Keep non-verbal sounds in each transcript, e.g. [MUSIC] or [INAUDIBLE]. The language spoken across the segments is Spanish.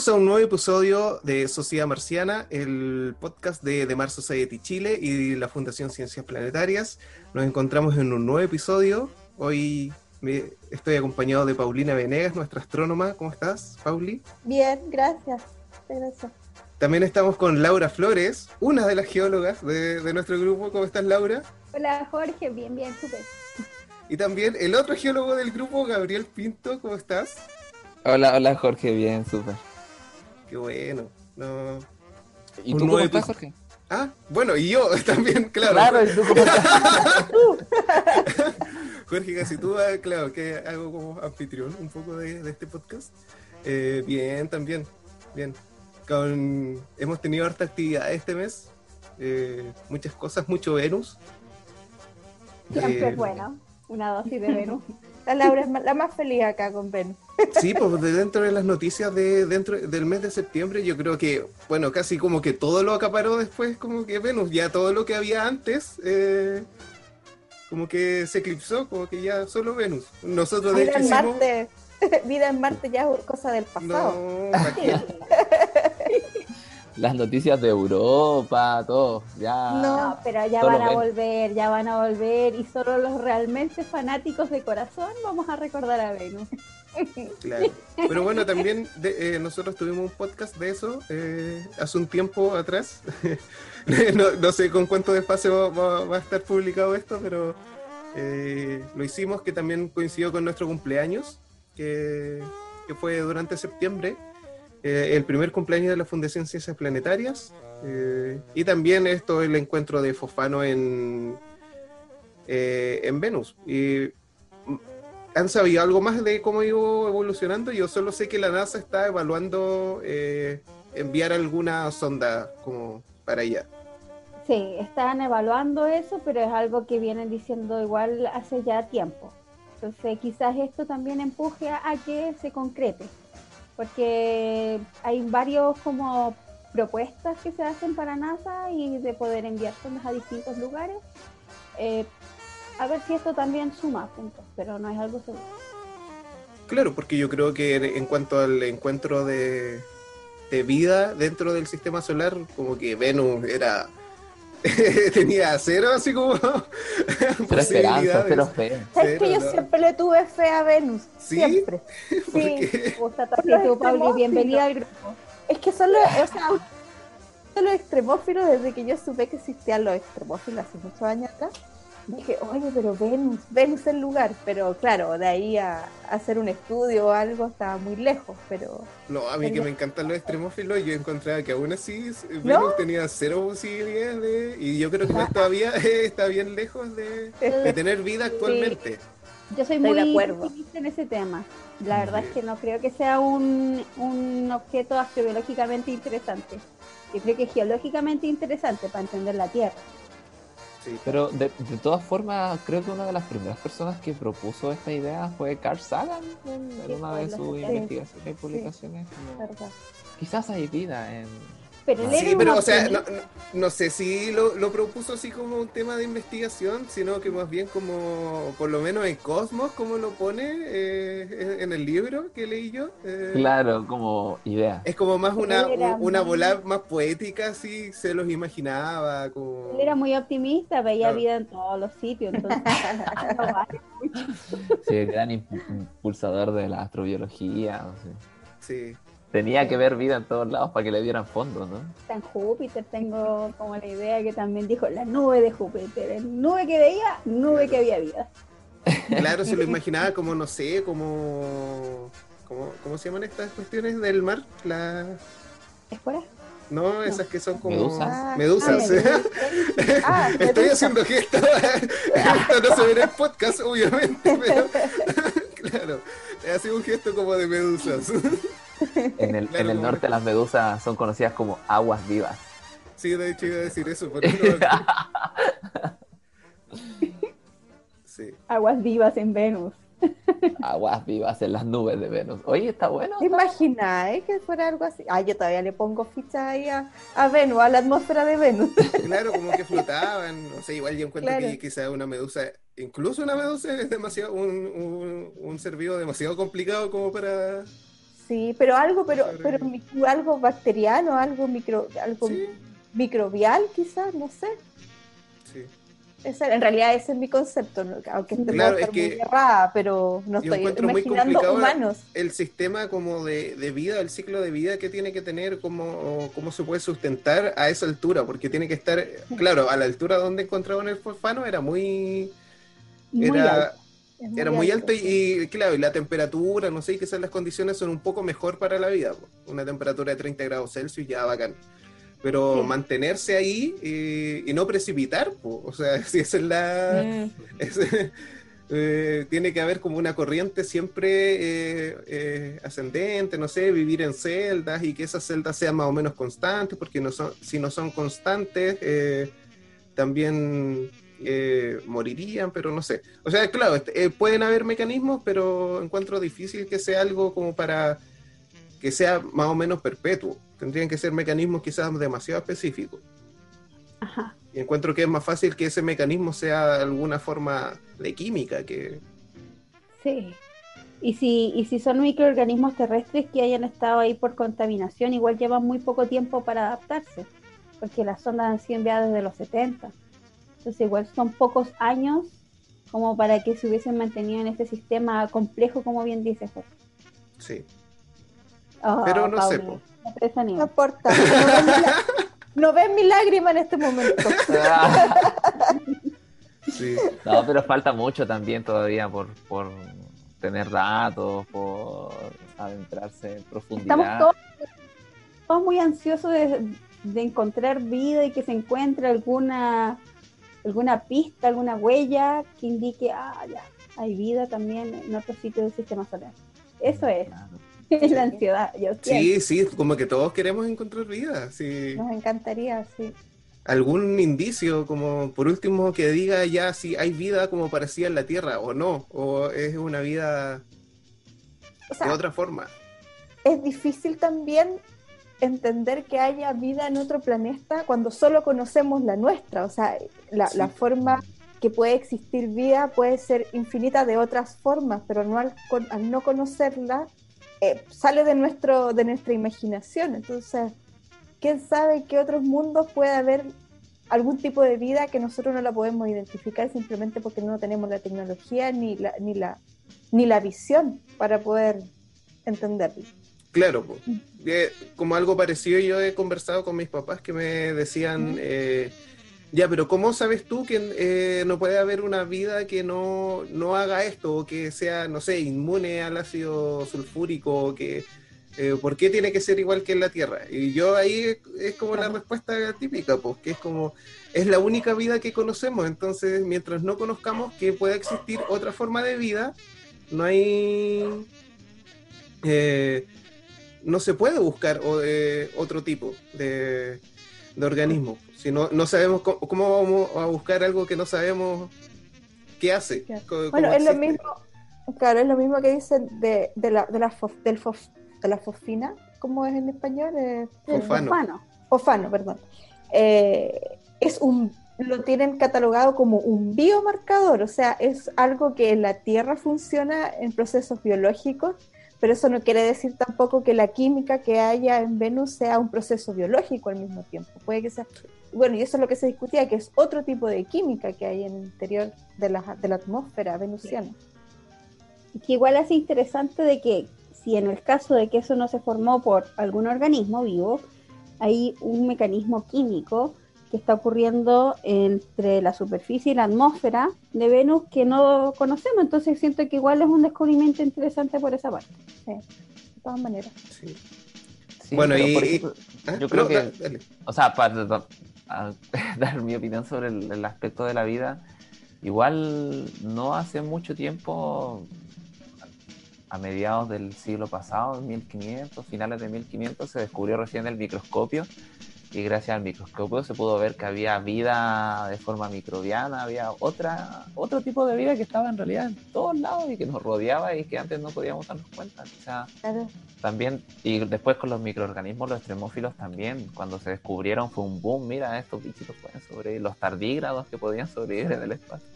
Bienvenidos a un nuevo episodio de Sociedad Marciana, el podcast de The Mars Society Chile y la Fundación Ciencias Planetarias. Nos encontramos en un nuevo episodio. Hoy me- estoy acompañado de Paulina Venegas, nuestra astrónoma. ¿Cómo estás, Pauli? Bien, gracias. Gracias. También estamos con Laura Flores, una de las geólogas de, de nuestro grupo. ¿Cómo estás, Laura? Hola Jorge, bien, bien, súper. Y también el otro geólogo del grupo, Gabriel Pinto. ¿Cómo estás? Hola, hola Jorge, bien, súper. Qué bueno. No... ¿Y Un tú cómo estás. Jorge? Ah, bueno, y yo [LAUGHS] también, claro. Claro, ¿y tú cómo estás? [LAUGHS] Jorge Casitúa, claro, que hago como anfitrión un poco de, de este podcast. Eh, bien, también, bien. Con, hemos tenido harta actividad este mes, eh, muchas cosas, mucho Venus. Siempre Eh, es bueno, una dosis de Venus. [LAUGHS] La Laura es la más feliz acá con Venus. Sí, pues de dentro de las noticias de dentro del mes de septiembre, yo creo que, bueno, casi como que todo lo acaparó después, como que Venus, ya todo lo que había antes, eh, como que se eclipsó, como que ya solo Venus. Nosotros de Vida hecho en hicimos... Marte, [LAUGHS] vida en Marte ya es cosa del pasado. [LAUGHS] Las noticias de Europa, todo, ya. No. Pero ya van a ven. volver, ya van a volver y solo los realmente fanáticos de corazón vamos a recordar a Venus. [LAUGHS] Claro. Pero bueno, también de- eh, nosotros tuvimos un podcast de eso eh, hace un tiempo atrás. [LAUGHS] no, no sé con cuánto despacio va, va- va a estar publicado esto, pero eh, lo hicimos que también coincidió con nuestro cumpleaños, que, que fue durante septiembre, eh, el primer cumpleaños de la Fundación Ciencias Planetarias. eh, y también esto el encuentro de Fofano en, eh, en Venus. Y ¿Han sabido algo más de cómo iba evolucionando? Yo solo sé que la NASA está evaluando eh, enviar alguna sonda como para allá. Sí, están evaluando eso, pero es algo que vienen diciendo igual hace ya tiempo. Entonces quizás esto también empuje a que se concrete, porque hay varios como propuestas que se hacen para NASA y de poder enviar sondas a distintos lugares. Eh, a ver si esto también suma puntos, pero no es algo seguro. Claro, porque yo creo que en, cuanto al encuentro de, de vida dentro del sistema solar, como que Venus era [LAUGHS] tenía cero así como Cero [LAUGHS] esperanza, cero fe. ¿Sabes que yo no. siempre le tuve fe a Venus? ¿Sí? Siempre. [LAUGHS] ¿Por Sí. qué? Gusta Pauli, extremófilos. bienvenida al grupo. Es que son los, o sea, son los extremófilos desde que yo supe que existían los extremófilos hace muchos años atrás. Dije, oye, pero Venus, Venus es el lugar. Pero claro, de ahí a, a hacer un estudio o algo estaba muy lejos. Pero No, a mí que me encantan los extremófilos, yo encontraba que aún así Venus ¿No? tenía cero posibilidades de... Y yo creo que no [LAUGHS] todavía está bien lejos de, de tener vida actualmente. Yo soy Estoy de muy acuerdo. optimista en ese tema. La verdad es que no creo que sea un, un objeto astrobiológicamente interesante. Yo creo que es geológicamente interesante para entender la Tierra. Sí. Pero de, de todas formas, creo que una de las primeras personas que propuso esta idea fue Carl Sagan en, en Sí, una de sus 70. investigaciones y publicaciones. como. Quizás hay vida en. Pero él Sí, era pero o sea, no, no- no sé si lo, lo propuso así como un tema de investigación, sino que más bien como, por lo menos en Cosmos, como lo pone eh, en el libro que leí yo. eh, Claro, como idea. Es como más una, era una muy- bola más poética, así se los imaginaba. Como... Él era muy optimista, veía Claro. vida en todos los sitios. Entonces. [LAUGHS] Sí, el gran impu- impulsador de la astrobiología. no sé. Sí. Tenía que ver vida en todos lados para que le dieran fondos, ¿no? Está en Júpiter, tengo como la idea que también dijo la nube de Júpiter. En nube que veía, nube que había vida. Claro, se lo imaginaba como, no sé, como... como ¿Cómo se llaman estas cuestiones del mar? Las... ¿Es por ahí? No, esas que son como... Medusas. Ah, Medusas. ah, [LAUGHS] Ah, Estoy Medusa. haciendo gestos. [LAUGHS] Esto no se ve en podcast, obviamente, pero [LAUGHS] claro, he sido un gesto como de medusas. En el, Claro, en el como- norte las medusas son conocidas como aguas vivas. Sí, de hecho iba a decir eso, pero no. [LAUGHS] Sí. Aguas vivas en Venus. Aguas vivas en las nubes de Venus. Oye, está bueno. ¿Te imagináis que fuera algo así? Ah, yo todavía le pongo ficha ahí a, a Venus, a la atmósfera de Venus. [LAUGHS] Claro, como que flotaban, no sé, igual yo encuentro Claro. que quizá una medusa, incluso una medusa es demasiado, un, un, un ser vivo demasiado complicado como para Sí, pero algo, pero, pero algo bacteriano, algo micro, algo Sí. microbial, quizás, no sé. Sí. En realidad ese es mi concepto, ¿no? aunque esté Claro, es muy errada, pero no estoy muy imaginando complicado humanos. el sistema como de, de vida, el ciclo de vida que tiene que tener, cómo, cómo se puede sustentar a esa altura, porque tiene que estar, claro, a la altura donde encontraban el fosfano era muy, Muy era, alto. Es era muy alto y, y, claro, y la temperatura, no sé, y quizás las condiciones son un poco mejor para la vida, po. una temperatura de 30 grados Celsius ya bacán. Pero Sí. mantenerse ahí eh, y no precipitar, po. o sea, [LAUGHS] si esa es la... Mm, [LAUGHS] Es, eh, tiene que haber como una corriente siempre eh, ascendente, no sé, vivir en celdas y que esas celdas sean más o menos constantes, porque no son, si no son constantes, también eh, morirían, pero no sé. O sea, claro, este, eh, pueden haber mecanismos, pero encuentro difícil que sea algo como para que sea más o menos perpetuo. Tendrían que ser mecanismos quizás demasiado específicos. Ajá. Y encuentro que es más fácil que ese mecanismo sea alguna forma de química que... Sí. Y si, y si son microorganismos terrestres que hayan estado ahí por contaminación, igual llevan muy poco tiempo para adaptarse, porque las sondas han sido enviadas desde los 70. Entonces igual son pocos años como para que se hubiesen mantenido en este sistema complejo, como bien dice Jorge. Sí. Ah, Pero no sé, po. no importa. No ven, mi, lágrima en este momento. [LAUGHS] Sí. No, pero falta mucho también todavía por, por tener datos, por adentrarse en Estamos profundidad. todos, todos muy ansiosos de, de encontrar vida y que se encuentre alguna alguna pista, alguna huella que indique, ah, ya, hay vida también en otros sitios del sistema solar. Eso es, [LAUGHS] es la ansiedad. Yo sí, sí, como que todos queremos encontrar vida. Sí. Nos encantaría, sí. Algún indicio, como por último, que diga ya si hay vida como parecía en la Tierra o no, o es una vida O de otra forma. es difícil también entender que haya vida en otro planeta cuando solo conocemos la nuestra. O sea, la, Sí. la forma que puede existir vida puede ser infinita de otras formas, pero no al, al no conocerla eh, sale de, nuestro, de nuestra imaginación. Entonces, ¿quién sabe qué otros mundos puede haber algún tipo de vida que nosotros no la podemos identificar simplemente porque no tenemos la tecnología ni la, ni la, ni la visión para poder entenderlo? Claro, po. Eh, como algo parecido yo he conversado con mis papás que me decían, eh, ya, pero ¿cómo sabes tú que eh, no puede haber una vida que no, no haga esto o que sea, no sé, inmune al ácido sulfúrico o que... eh, ¿Por qué tiene que ser igual que en la Tierra? Y yo ahí es, como la respuesta típica, pues, que es como, es la única vida que conocemos, entonces mientras no conozcamos que pueda existir otra forma de vida, no hay... eh, no se puede buscar o, eh, otro tipo de, de organismo. Si no, no sabemos cómo, cómo vamos a buscar algo que no sabemos qué hace. Claro. co- cómo Bueno, es lo mismo, claro, es lo mismo que dicen de, de la, de la, fof- del fof- de la fosfina, ¿cómo es en español? Eh, El Fofano. fofano. fofano, perdón. Eh, es un, lo tienen catalogado como un biomarcador, o sea, es algo que en la Tierra funciona en procesos biológicos, pero eso no quiere decir tampoco que la química que haya en Venus sea un proceso biológico al mismo tiempo. Puede que sea, bueno, y eso es lo que se discutía, que es otro tipo de química que hay en el interior de la, de la atmósfera venusiana. Y que igual hace interesante de que si en el caso de que eso no se formó por algún organismo vivo, hay un mecanismo químico que está ocurriendo entre la superficie y la atmósfera de Venus que no conocemos. Entonces siento que igual es un descubrimiento interesante por esa parte. De todas maneras. Sí. Sí, Bueno, y- por ejemplo, Ah, Yo creo no, que- dale. o sea, para [LAUGHS] dar mi opinión sobre el, el aspecto de la vida, igual no hace mucho tiempo, a mediados del siglo pasado, en 1500, finales de 1500, se descubrió recién el microscopio y gracias al microscopio se pudo ver que había vida de forma microbiana, había otra otro tipo de vida que estaba en realidad en todos lados y que nos rodeaba y que antes no podíamos darnos cuenta. O sea, Claro. también, y después con los microorganismos, los extremófilos también, cuando se descubrieron fue un boom, mira, estos bichitos pueden sobrevivir, los tardígrados que podían sobrevivir en el espacio.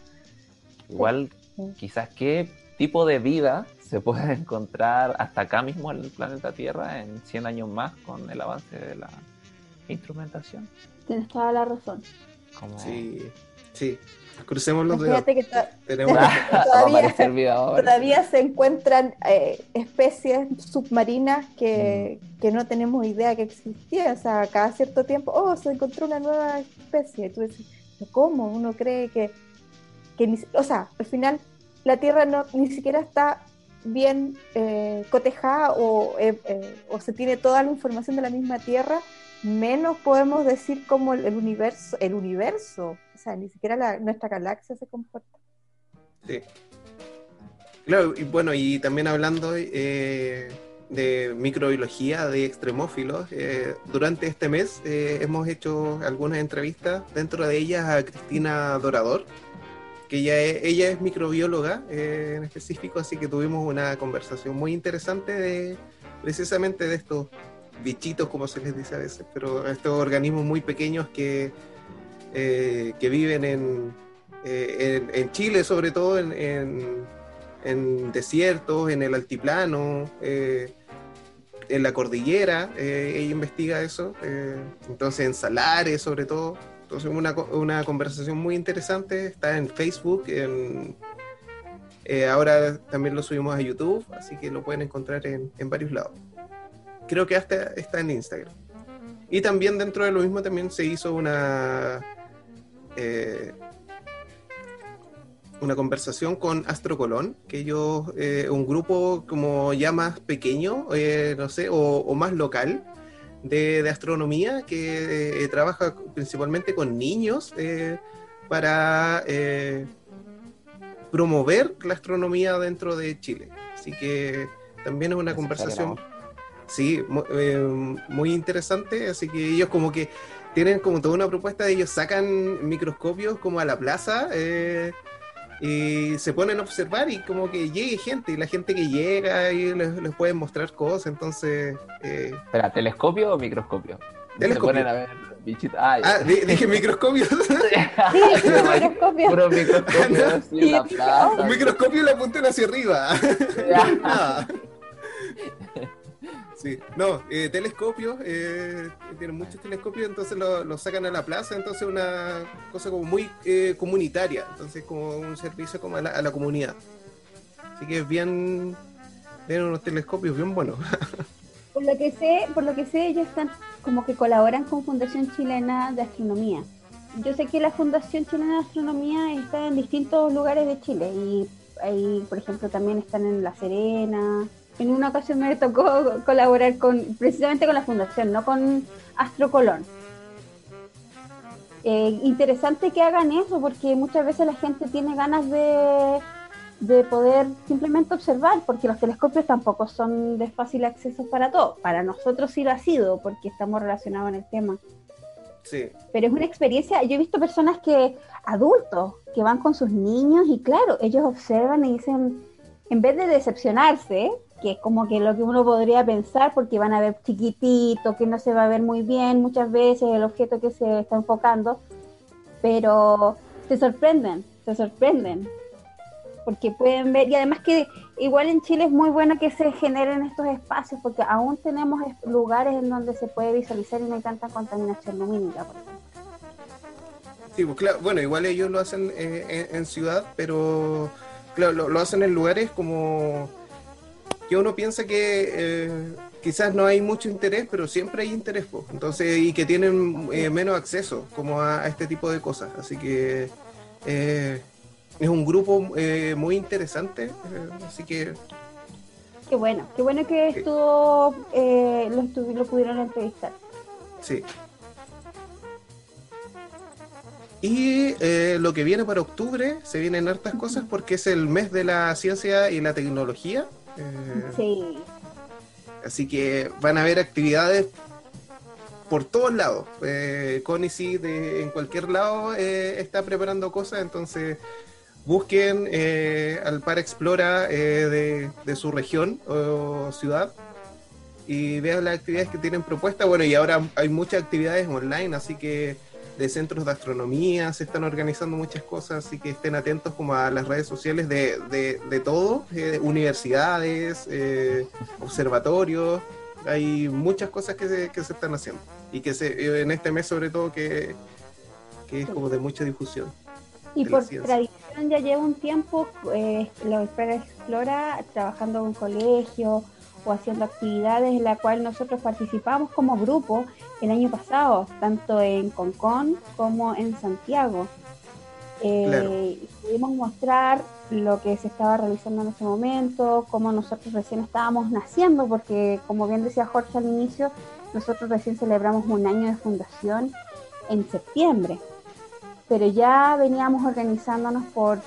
Igual, Sí. quizás qué tipo de vida se puede [LAUGHS] encontrar hasta acá mismo en el planeta Tierra en 100 años más con el avance de la instrumentación. Tienes toda la razón. Como... Sí, sí. Crucemos los dedos. Que to- Tenemos Va a Todavía- todavía se encuentran eh, especies submarinas que, que no tenemos idea que existían. O sea, cada cierto tiempo, oh, se encontró una nueva especie. Y tú dices, "¿Pero ¿cómo? Uno cree que, que ni o sea, al final la Tierra no ni siquiera está bien eh, cotejada o, eh, eh, o se tiene toda la información de la misma Tierra, menos podemos decir cómo el, universo, el universo, o sea, ni siquiera nuestra galaxia se comporta. Sí. Claro, y bueno, y también hablando eh, de microbiología de extremófilos, eh, durante este mes eh, hemos hecho algunas entrevistas, dentro de ellas a Cristina Dorador, que ella es, ella es microbióloga en específico, así que tuvimos una conversación muy interesante de precisamente de estos bichitos, como se les dice a veces, pero estos organismos muy pequeños que, eh, que viven en, eh, en, en Chile, sobre todo en, en- desiertos, en el altiplano, eh, en la cordillera, ella investiga eso, entonces en salares sobre todo. Entonces una, una conversación muy interesante, está en Facebook, ahora también lo subimos a YouTube, así que lo pueden encontrar en, en varios lados. Creo que hasta está en Instagram. Y también dentro de lo mismo también se hizo una... eh, una conversación con Astro Colón, que ellos, eh, un grupo como ya más pequeño, eh, no sé, o, o más local de, de astronomía, que trabaja principalmente con niños para promover la astronomía dentro de Chile. Así que también es una conversación Sí, mu- eh, muy interesante, así que ellos como que tienen como toda una propuesta de ellos sacan microscopios como a la plaza eh, y se ponen a observar y como que llegue gente y la gente que llega y les, les pueden mostrar cosas, entonces... eh, Espera, ¿telescopio o microscopio? Telescopio. Se ponen a ver bichitos. Ah, ah, di- dije microscopios. [LAUGHS] Sí, microscopio. Puro microscopio [LAUGHS] así en la plaza. Un microscopio y la apuntan hacia arriba. [LAUGHS] Nada. Sí, no, eh, telescopios, eh, tienen muchos telescopios, entonces lo, lo sacan a la plaza, entonces una cosa como muy eh, comunitaria, entonces como un servicio como a la, a la comunidad. Así que es bien, tienen unos telescopios bien buenos. [LAUGHS] Por lo que sé, por lo que sé, ellos están como que colaboran con Fundación Chilena de Astronomía. Yo sé que la Fundación Chilena de Astronomía está en distintos lugares de Chile y ahí, por ejemplo, también están en La Serena. En una ocasión me tocó colaborar con precisamente con la fundación, no con Astro Colón. Eh, interesante que hagan eso porque muchas veces la gente tiene ganas de, de poder simplemente observar, porque los telescopios tampoco son de fácil acceso para todos. Para nosotros sí lo ha sido, porque estamos relacionados en el tema. Sí, Pero es una experiencia, yo he visto personas que, adultos, que van con sus niños y claro, ellos observan y dicen, en vez de decepcionarse, que es como que lo que uno podría pensar, porque van a ver chiquitito, que no se va a ver muy bien muchas veces el objeto que se está enfocando, pero se sorprenden, se sorprenden, porque pueden ver, y además que igual en Chile es muy bueno que se generen estos espacios, porque aún tenemos es- lugares en donde se puede visualizar y no hay tanta contaminación lumínica. sí, pues claro, bueno, igual ellos lo hacen eh, en, ciudad, pero claro, lo hacen en lugares como que uno piensa que eh, quizás no hay mucho interés, pero siempre hay interés, pues. entonces, y que tienen eh, menos acceso como a, a este tipo de cosas, así que eh, es un grupo muy interesante, así que Qué bueno, qué bueno que estuvo, eh, lo, estu- lo pudieron entrevistar. sí. Y eh, lo que viene para octubre, se vienen hartas cosas porque es el mes de la ciencia y la tecnología. Eh, Sí, Así que van a haber actividades por todos lados. Eh, Conicy de, en cualquier lado eh, está preparando cosas, entonces busquen eh, al Par Explora eh, de, de su región o ciudad y vean las actividades que tienen propuestas. Bueno, y ahora hay muchas actividades online, así que de centros de astronomía, se están organizando muchas cosas, así que estén atentos como a las redes sociales de, de, de todo, eh, universidades, eh, observatorios, hay muchas cosas que se, que se están haciendo y que se, eh, en este mes sobre todo que, que es como de mucha difusión. Y por tradición ya lleva un tiempo eh, la Espera Explora trabajando en un colegio o haciendo actividades en la cual nosotros participamos como grupo el año pasado, tanto en Concón como en Santiago. Eh, Claro. pudimos mostrar lo que se estaba realizando en ese momento, cómo nosotros recién estábamos naciendo, porque como bien decía Jorge al inicio, nosotros recién celebramos un año de fundación en septiembre pero ya veníamos organizándonos por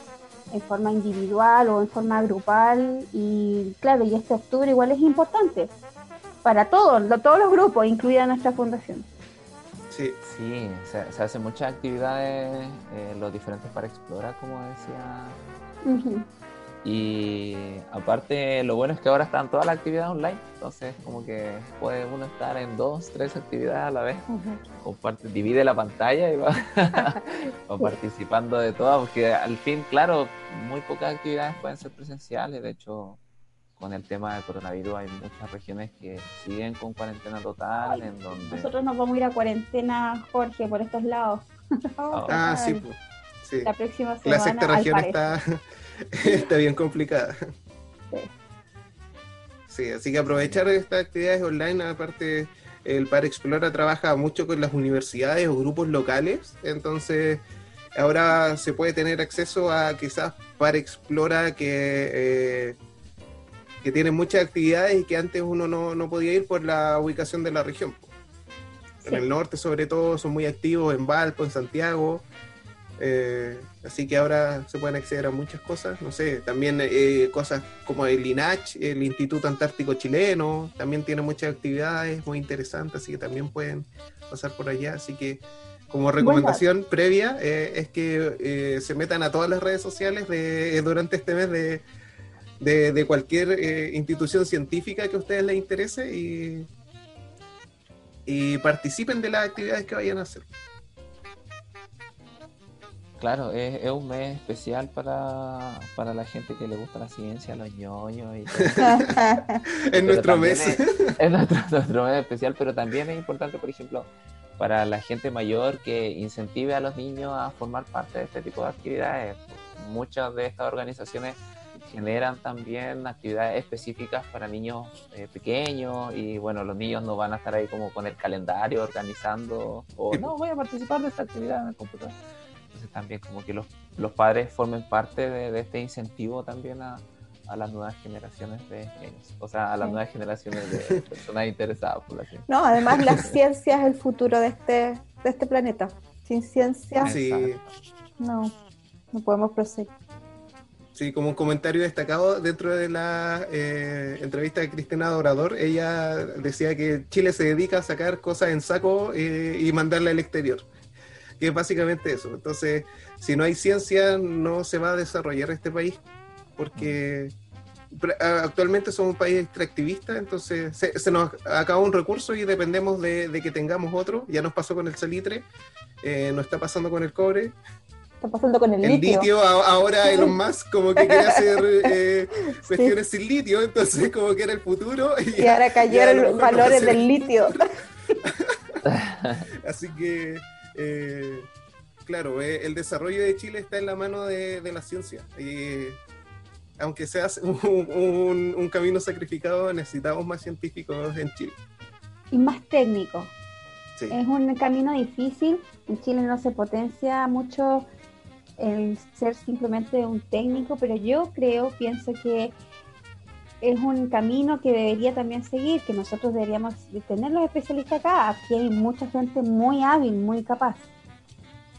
en forma individual o en forma grupal y claro, y este octubre igual es importante para todos, lo- todos los grupos, incluida nuestra fundación. Sí, Sí, se, se hacen muchas actividades, eh, los diferentes para explorar, como decía. Ujú. Y aparte, lo bueno es que ahora están todas las actividades online, entonces como que puede uno estar en dos, tres actividades a la vez. comparte, divide la pantalla y va, [LAUGHS] va participando de todas, porque al fin, claro, muy pocas actividades pueden ser presenciales. De hecho, con el tema del coronavirus hay muchas regiones que siguen con cuarentena total, en donde Nosotros nos vamos a ir a cuarentena, Jorge, por estos lados. [LAUGHS] ah, sí, pues, sí. La próxima semana. La sexta región está, [LAUGHS] está bien complicada. Sí. Sí, así que aprovechar estas actividades online, aparte el Par Explora trabaja mucho con las universidades o grupos locales, entonces ahora se puede tener acceso a quizás Par Explora que, eh, que tiene muchas actividades y que antes uno no, no podía ir por la ubicación de la región. En el norte sobre todo son muy activos, en Valpo, en Santiago, eh, así que ahora se pueden acceder a muchas cosas, no sé, también eh, cosas como el INACH, el Instituto Antártico Chileno, también tiene muchas actividades muy interesantes, así que también pueden pasar por allá, así que como recomendación previa eh, es que eh, se metan a todas las redes sociales de, eh, durante este mes de, de, de cualquier institución científica que a ustedes les interese y, y participen de las actividades que vayan a hacer. Claro, es, es un mes especial para, para la gente que le gusta la ciencia, los ñoños y todo. En [LAUGHS] nuestro mes. Es, es nuestro, [LAUGHS] nuestro mes especial, pero también es importante, por ejemplo, para la gente mayor que incentive a los niños a formar parte de este tipo de actividades. Muchas de estas organizaciones generan también actividades específicas para niños eh, pequeños y bueno, los niños no van a estar ahí como con el calendario organizando o [LAUGHS] no, voy a participar de esta actividad en el computador. Entonces también como que los, los padres formen parte de, de este incentivo también a, a las nuevas generaciones de niños, o sea, a las Sí. nuevas generaciones de [LAUGHS] personas interesadas por la ciencia. No, además la ciencia es el futuro de este, de este planeta. Sin ciencia, Sí, no, no podemos proseguir. sí, como un comentario destacado dentro de la eh, entrevista de Cristina Dorador, ella decía que Chile se dedica a sacar cosas en saco eh, y mandarla al exterior. Que es básicamente eso. Entonces, si no hay ciencia, no se va a desarrollar este país, porque actualmente somos un país extractivista, entonces se, se nos acaba un recurso y dependemos de, de que tengamos otro. Ya nos pasó con el salitre, eh, nos está pasando con el cobre, Está pasando con el, el litio, litio. a- ahora Elon Musk como que quiere hacer [LAUGHS] eh, cuestiones sin litio, entonces como que era el futuro. Y, Y ahora [LAUGHS] cayeron lo los no valores del litio. [LAUGHS] Así que, eh, claro, eh, el desarrollo de Chile está en la mano de, de la ciencia. Y aunque sea [LAUGHS] un, un- un camino sacrificado, necesitamos más científicos en Chile. Y más técnico. Sí. Es un camino difícil. En Chile no se potencia mucho el ser simplemente un técnico, pero yo creo, pienso que es un camino que debería también seguir, que nosotros deberíamos de tener los especialistas acá. Aquí hay mucha gente muy hábil, muy capaz.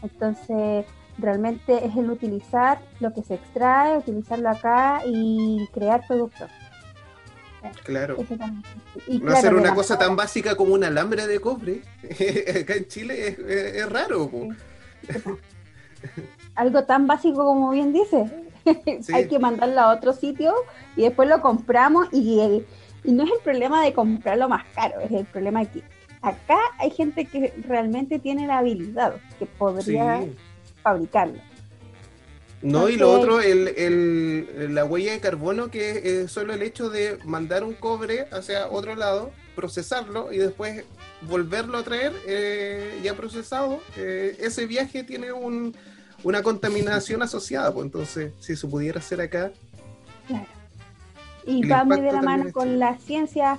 Entonces, realmente es el utilizar lo que se extrae, utilizarlo acá y crear productos. Claro. Y No claro, hacer una cosa tan básica como un alambre de cobre. [LAUGHS] Acá en Chile es, es- es raro. [LAUGHS] algo tan básico como bien dice. [LAUGHS] Sí. Hay que mandarlo a otro sitio y después lo compramos y, el- y no es el problema de comprarlo más caro, es el problema que acá hay gente que realmente tiene la habilidad, que podría Sí. fabricarlo. No, y lo otro, el, el- la huella de carbono, que es solo el hecho de mandar un cobre hacia otro lado, procesarlo y después volverlo a traer eh, ya procesado, eh, ese viaje tiene un- una contaminación asociada. Pues entonces, si se pudiera hacer acá, Claro. Y va muy de la mano con chido. la ciencia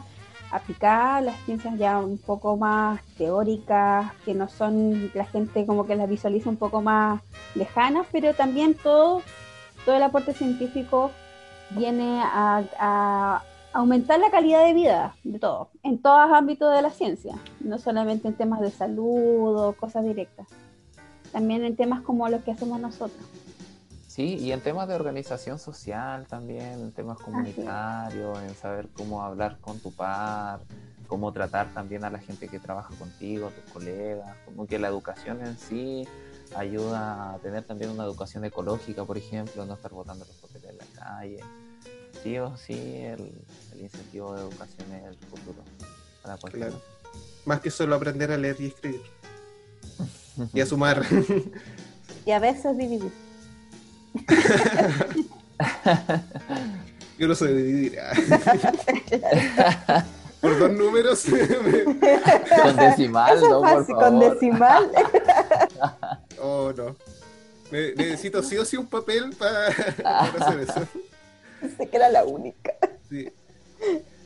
aplicada, las ciencias ya un poco más teóricas, que no son, la gente como que las visualiza un poco más lejanas, pero también todo, todo el aporte científico viene a, a aumentar la calidad de vida de todo, en todos los ámbitos de la ciencia, no solamente en temas de salud o cosas directas, también en temas como los que hacemos nosotros. Sí, y en temas de organización social también, en temas comunitarios, en saber cómo hablar con tu par, cómo tratar también a la gente que trabaja contigo, a tus colegas, como que la educación en sí ayuda a tener también una educación ecológica, por ejemplo, no estar botando los papeles en la calle. Sí o sí, el, el incentivo de educación es el futuro para. Claro. más que solo aprender a leer y escribir y a sumar. Y a veces dividir. Yo no sé dividir. [LAUGHS] Por dos números. Con decimal, Eso ¿no? es Por fácil, con decimal. [LAUGHS] oh, no. Ne- necesito sí o sí un papel para, para hacer eso. Pensé que era la única. Sí.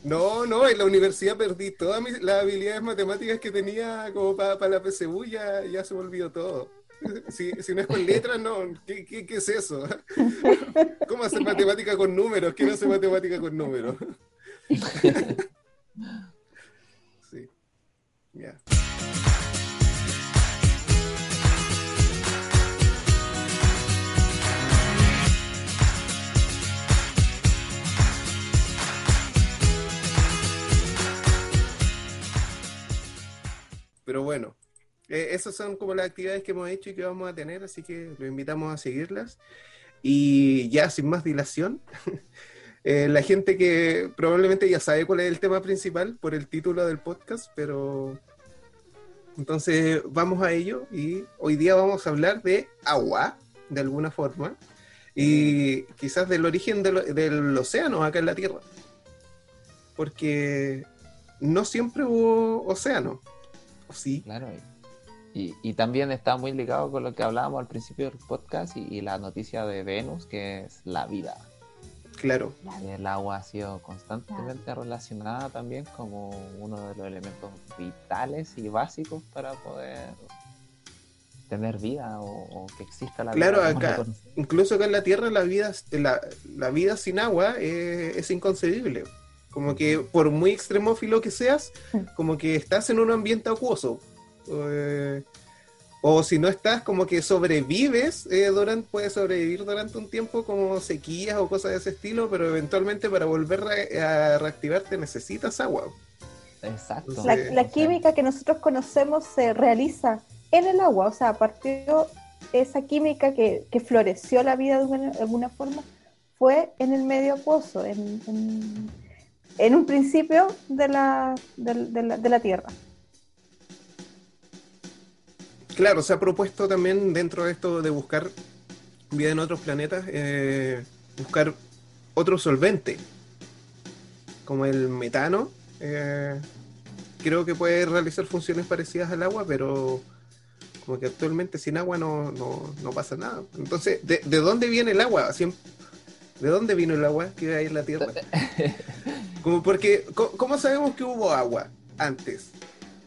No, no, en la universidad perdí todas mis, las habilidades matemáticas que tenía como para la PSU, ya, ya se me olvidó todo. Si, si no es con letras, no, ¿qué, qué, qué es eso? ¿Cómo hacer matemática con números? ¿Quién hace matemática con números? [LAUGHS] Sí, ya. Pero bueno, eh, esas son como las actividades que hemos hecho y que vamos a tener, así que los invitamos a seguirlas. Y ya sin más dilación, [LAUGHS] eh, la gente que probablemente ya sabe cuál es el tema principal por el título del podcast, pero entonces vamos a ello y hoy día vamos a hablar de agua, de alguna forma, y quizás del origen del océano acá en la Tierra, porque no siempre hubo océano, ¿o sí? Claro, y, y- y también está muy ligado con lo que hablábamos al principio del podcast y, y la noticia de Venus, que es la vida. Claro. El agua ha sido constantemente relacionada también como uno de los elementos vitales y básicos para poder tener vida o, o que exista la Claro, vida. la acá. incluso acá en la Tierra la vida, la, la vida sin agua es inconcebible. Como que por muy extremófilo que seas, como que estás en un ambiente acuoso. Eh, o si no estás, como que sobrevives, eh, durante, puedes sobrevivir durante un tiempo como sequías o cosas de ese estilo, pero eventualmente para volver a, a reactivarte necesitas agua. Exacto. La, química que nosotros conocemos se realiza en el agua, o sea, a partir de esa química que, que floreció la vida de alguna, de alguna forma, fue en el medio acuoso, en, en- en un principio de la, del- de la, de la Tierra. Claro, se ha propuesto también dentro de esto de buscar vida en otros planetas, eh, buscar otro solvente, como el metano. eh, creo que puede realizar funciones parecidas al agua, pero como que actualmente sin agua no, no, no pasa nada. Entonces, ¿de, de dónde viene el agua? Siem- ¿De dónde vino el agua que hay en la Tierra? [LAUGHS] Como porque, ¿cómo sabemos que hubo agua antes?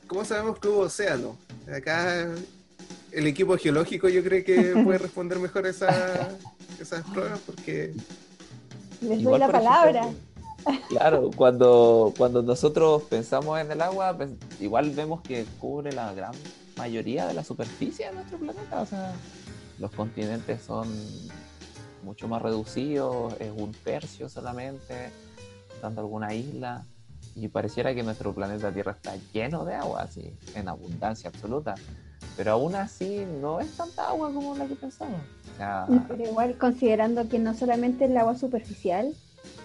¿Cómo sabemos que hubo océano? Acá el equipo geológico yo creo que [LAUGHS] puede responder mejor esa, esas pruebas porque Les doy Igual, la ejemplo, palabra. Claro, cuando, cuando nosotros pensamos en el agua, pues, igual vemos que cubre la gran mayoría de la superficie de nuestro planeta. O sea, los continentes son mucho más reducidos, es un tercio solamente, dando alguna isla. Y pareciera que nuestro planeta Tierra está lleno de agua, así, en abundancia absoluta. Pero aún así no es tanta agua como la que pensamos. O sea, Pero igual considerando que no solamente el agua superficial,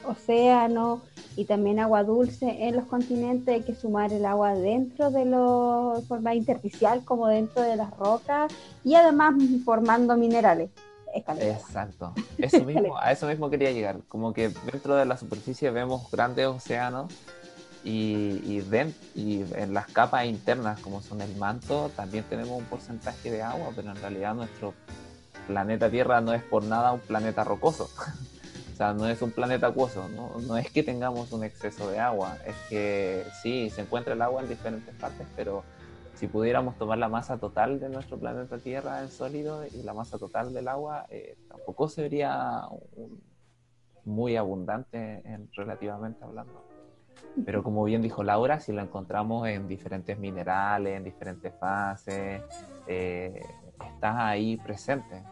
océanos y también agua dulce en los continentes. Hay que sumar el agua dentro de los, forma intersticial como dentro de las rocas y además formando minerales. Exacto. Eso [LAUGHS] mismo, a eso mismo quería llegar. Como que dentro de la superficie vemos grandes océanos y, y, y, en las capas internas, como son el manto, también tenemos un porcentaje de agua, pero en realidad nuestro planeta Tierra no es por nada un planeta rocoso. [LAUGHS] o sea, no es un planeta acuoso, ¿no? no es que tengamos un exceso de agua, es que sí, se encuentra el agua en diferentes partes, pero si pudiéramos tomar la masa total de nuestro planeta Tierra en sólido y la masa total del agua, eh, tampoco sería muy abundante en, relativamente hablando. Pero como bien dijo Laura, si lo encontramos en diferentes minerales, en diferentes fases, eh, está ahí presente.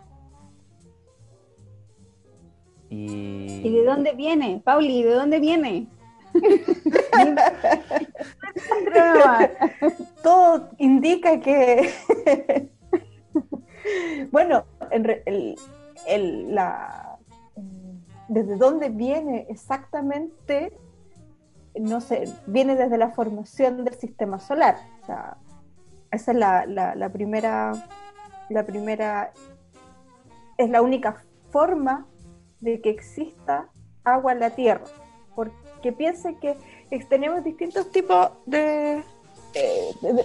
Y... ¿Y de dónde viene? Pauli, ¿de dónde viene? Todo indica que, [LAUGHS] bueno, la, desde dónde viene exactamente, no sé, viene desde la formación del sistema solar. Esa es la, la primera, la primera, es la única forma de que exista agua en la Tierra. Porque piense que tenemos distintos tipos de,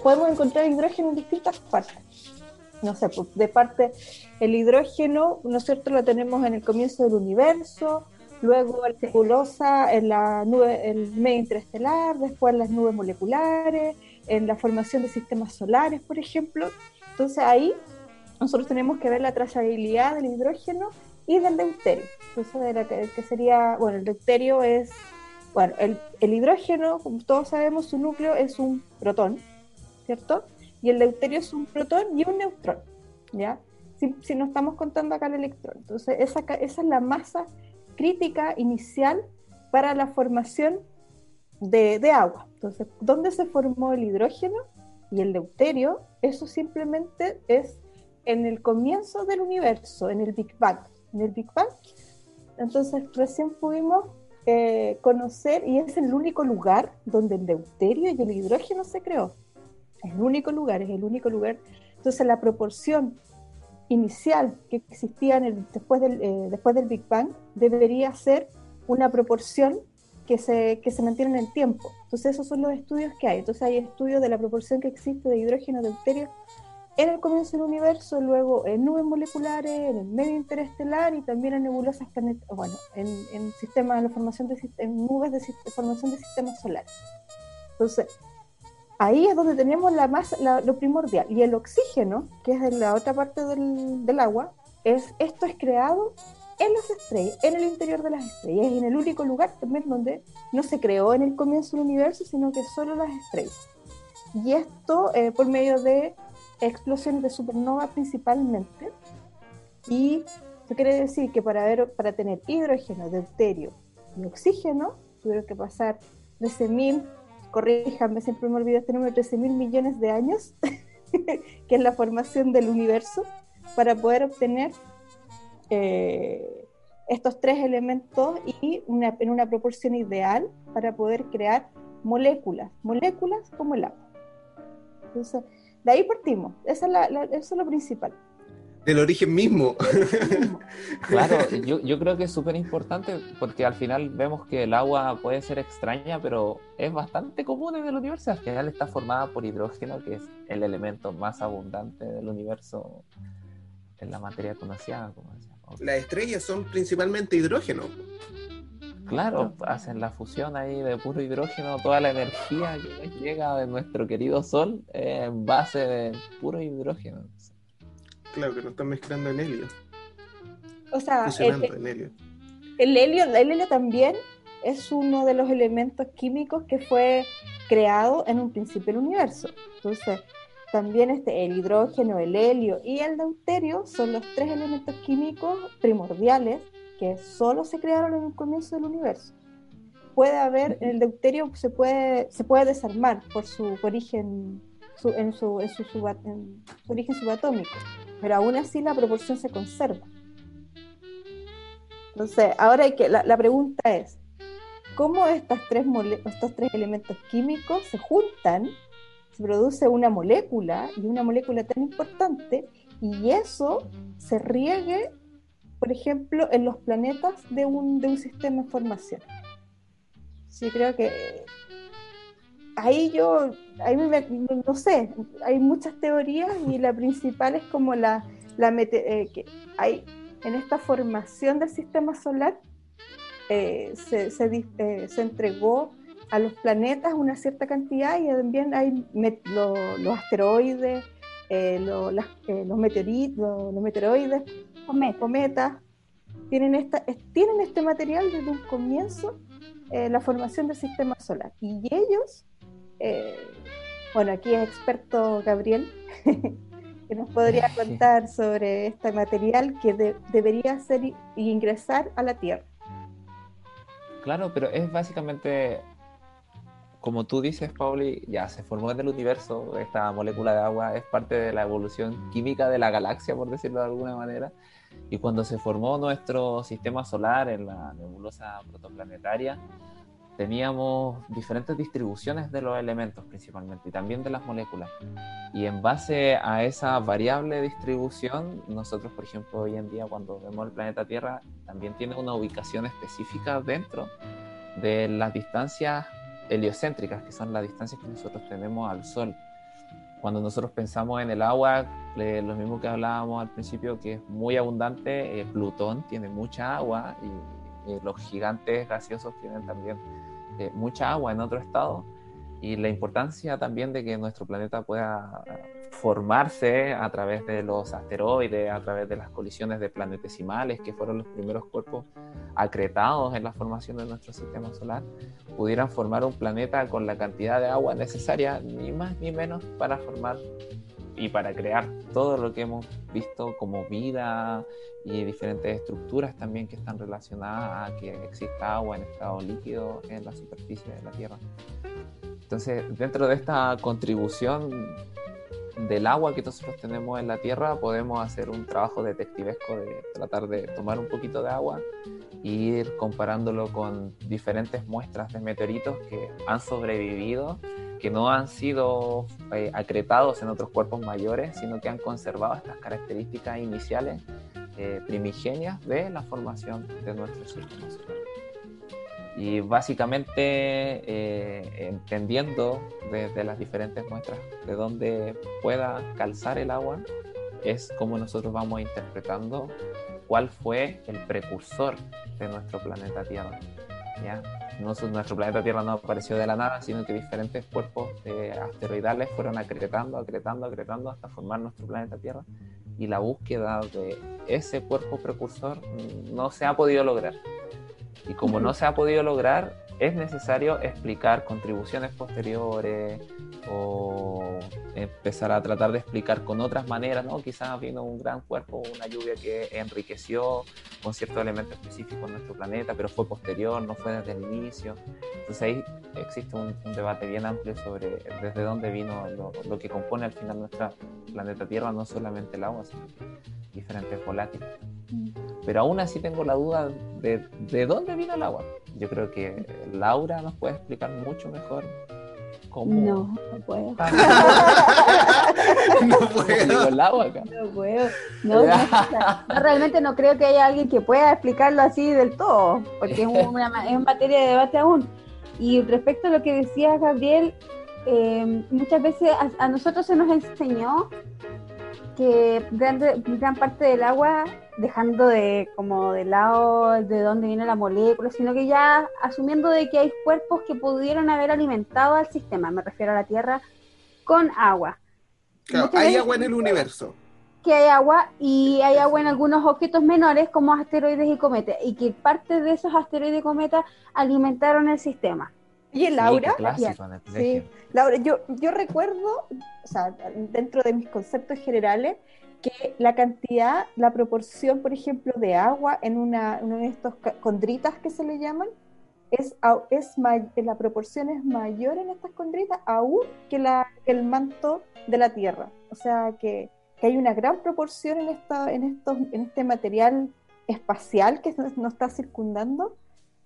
podemos encontrar hidrógeno en distintas partes. No sé, pues, de parte el hidrógeno, ¿no es cierto? Lo tenemos en el comienzo del universo, luego la nebulosa en la nube, el medio interestelar, después las nubes moleculares, en la formación de sistemas solares, por ejemplo. Entonces ahí nosotros tenemos que ver la trazabilidad del hidrógeno y del deuterio. Entonces, que sería, bueno, el deuterio es bueno, el, hidrógeno, como todos sabemos, su núcleo es un protón, ¿cierto? Y el deuterio es un protón y un neutrón, ¿ya? Si, no estamos contando acá el electrón. Entonces, esa, esa es la masa crítica inicial para la formación de, de, agua. Entonces, ¿dónde se formó el hidrógeno y el deuterio? Eso simplemente es en el comienzo del universo, en el Big Bang. En el Big Bang, entonces recién pudimos eh, conocer, y es el único lugar donde el deuterio y el hidrógeno se creó. Es el único lugar, es el único lugar. Entonces la proporción inicial que existía después, del, eh, después del Big Bang debería ser una proporción que se, que se mantiene en el tiempo. Entonces esos son los estudios que hay. Entonces hay estudios de la proporción que existe de hidrógeno deuterio en el comienzo del universo, luego en nubes moleculares, en el medio interestelar y también en nebulosas planetarias, bueno, en, en sistemas, la formación de en nubes de, formación de sistemas solares. Entonces, ahí es donde tenemos la más, lo primordial. Y el oxígeno, que es de la otra parte del, del, agua, es, esto es creado en las estrellas, en el interior de las estrellas, y en el único lugar también donde no se creó en el comienzo del universo, sino que solo las estrellas. Y esto eh, por medio de explosiones de supernova principalmente. Y eso quiere decir que para, ver, para tener hidrógeno, deuterio y oxígeno, tuvieron que pasar 13.000, corríjanme, siempre me olvido este número, 13.000 millones de años, [LAUGHS] que es la formación del universo, para poder obtener eh, estos tres elementos y una, en una proporción ideal para poder crear moléculas, moléculas como el agua. Entonces, de ahí partimos, Esa es eso es lo principal. Del origen mismo. [LAUGHS] claro, yo, yo, creo que es súper importante porque al final vemos que el agua puede ser extraña, pero es bastante común en el universo. Al final está formada por hidrógeno, que es el elemento más abundante del universo en la materia conocida. Como Las estrellas son principalmente hidrógeno. Claro, hacen la fusión ahí de puro hidrógeno, toda la energía que llega de nuestro querido Sol en base de puro hidrógeno. Claro, que no están mezclando en helio. O sea, el, helio. El helio, el helio también es uno de los elementos químicos que fue creado en un principio del universo. Entonces, también este, el hidrógeno, el helio y el deuterio son los tres elementos químicos primordiales que solo se crearon en el comienzo del universo. Puede haber, el deuterio se puede, se puede desarmar por su origen, en, su, en, su, origen subatómico, pero aún así la proporción se conserva. Entonces, ahora hay que, la, la pregunta es, ¿cómo estas tres mole- estos tres elementos químicos se juntan? Se produce una molécula y una molécula tan importante y eso se riegue, por ejemplo, en los planetas de un, de un sistema en formación. Sí, creo que ahí yo, ahí no sé, hay muchas teorías y la principal es como la, la mete- eh, que hay en esta formación del sistema solar eh, se, se eh, se entregó a los planetas una cierta cantidad y también hay met- lo- los asteroides, eh, lo- eh, los, meteoritos, los meteoroides, Cometa. cometas, tienen, esta, es- tienen este material desde un comienzo, eh, la formación del sistema solar. Y ellos, eh, bueno, aquí es experto Gabriel, [LAUGHS] que nos podría contar sobre este material que de- debería ser ingresar a la Tierra. Claro, pero es básicamente, como tú dices, Pauli, ya se formó en el universo, esta molécula de agua es parte de la evolución química de la galaxia, por decirlo de alguna manera, y cuando se formó nuestro sistema solar en la nebulosa protoplanetaria, teníamos diferentes distribuciones de los elementos principalmente y también de las moléculas. Y en base a esa variable distribución, nosotros, por ejemplo, hoy en día cuando vemos el planeta Tierra, también tiene una ubicación específica dentro de las distancias heliocéntricas, que son las distancias que nosotros tenemos al Sol. Cuando nosotros pensamos en el agua, eh, lo mismo que hablábamos al principio, que es muy abundante, eh, Plutón tiene mucha agua y, y los gigantes gaseosos tienen también eh, mucha agua en otro estado. Y la importancia también de que nuestro planeta pueda formarse a través de los asteroides, a través de las colisiones de planetesimales, que fueron los primeros cuerpos acretados en la formación de nuestro sistema solar, pudieran formar un planeta con la cantidad de agua necesaria, ni más ni menos, para formar y para crear todo lo que hemos visto como vida y diferentes estructuras también que están relacionadas a que exista agua en estado líquido en la superficie de la Tierra. Entonces, dentro de esta contribución del agua que nosotros tenemos en la Tierra, podemos hacer un trabajo detectivesco de tratar de tomar un poquito de agua e ir comparándolo con diferentes muestras de meteoritos que han sobrevivido, que no han sido eh, acretados en otros cuerpos mayores, sino que han conservado estas características iniciales eh, primigenias de la formación de nuestro sistema solar. Y básicamente eh, entendiendo desde de las diferentes muestras de dónde pueda calzar el agua, es como nosotros vamos interpretando cuál fue el precursor de nuestro planeta Tierra. ¿ya? No, nuestro planeta Tierra no apareció de la nada, sino que diferentes cuerpos eh, asteroidales fueron acretando, acretando, acretando hasta formar nuestro planeta Tierra. Y la búsqueda de ese cuerpo precursor no se ha podido lograr. Y como no se ha podido lograr, es necesario explicar contribuciones posteriores o empezar a tratar de explicar con otras maneras, ¿no? Quizás vino un gran cuerpo, una lluvia que enriqueció con ciertos elementos específicos nuestro planeta, pero fue posterior, no fue desde el inicio. Entonces ahí existe un, un debate bien amplio sobre desde dónde vino lo, lo, que compone al final nuestro planeta Tierra, no solamente el agua, sino diferentes volátiles. Pero aún así tengo la duda de, de dónde vino el agua. Yo creo que Laura nos puede explicar mucho mejor cómo. No, no puedo. [LAUGHS] no [LAUGHS] puedo. el agua acá? No puedo. [LAUGHS] No, realmente no creo que haya alguien que pueda explicarlo así del todo, porque es una, es materia de debate aún. Y respecto a lo que decía Gabriel, eh, muchas veces a, a, nosotros se nos enseñó que gran, gran parte del agua, dejando de como de lado de dónde viene la molécula, sino que ya asumiendo de que hay cuerpos que pudieron haber alimentado al sistema, me refiero a la Tierra, con agua. Claro, hay agua en el universo. Que hay agua y hay agua en algunos objetos menores como asteroides y cometas, y que parte de esos asteroides y cometas alimentaron el sistema. Y Laura, clásico, sí, Laura, yo, yo recuerdo, o sea, dentro de mis conceptos generales, que la cantidad, la proporción, por ejemplo, de agua en una, de estos condritas que se le llaman, es, es la proporción es mayor en estas condritas aún que, la, que el manto de la Tierra. O sea, que, que hay una gran proporción en, esta, en, estos, en este material espacial que nos, nos está circundando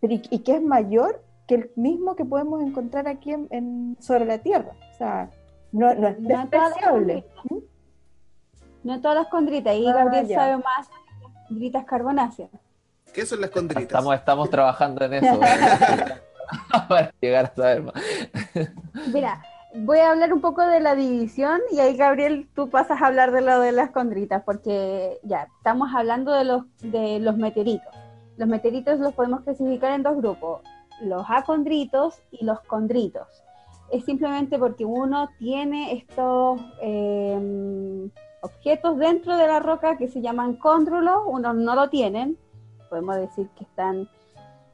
pero y, y que es mayor que el mismo que podemos encontrar aquí en, en- sobre la Tierra. O sea, no, no es despreciable. condritas. No todas las condritas, y Ah, Gabriel ya. sabe más de las condritas carbonáceas. ¿Qué son las condritas? Estamos, estamos trabajando en eso. [LAUGHS] para llegar a saber más. Mira, voy a hablar un poco de la división y ahí Gabriel tú pasas a hablar de lo de las condritas porque ya estamos hablando de los de los meteoritos. Los meteoritos los podemos clasificar en dos grupos, los acondritos y los condritos. Es simplemente porque uno tiene estos eh, objetos dentro de la roca que se llaman cóndrulos, unos no lo tienen, podemos decir que están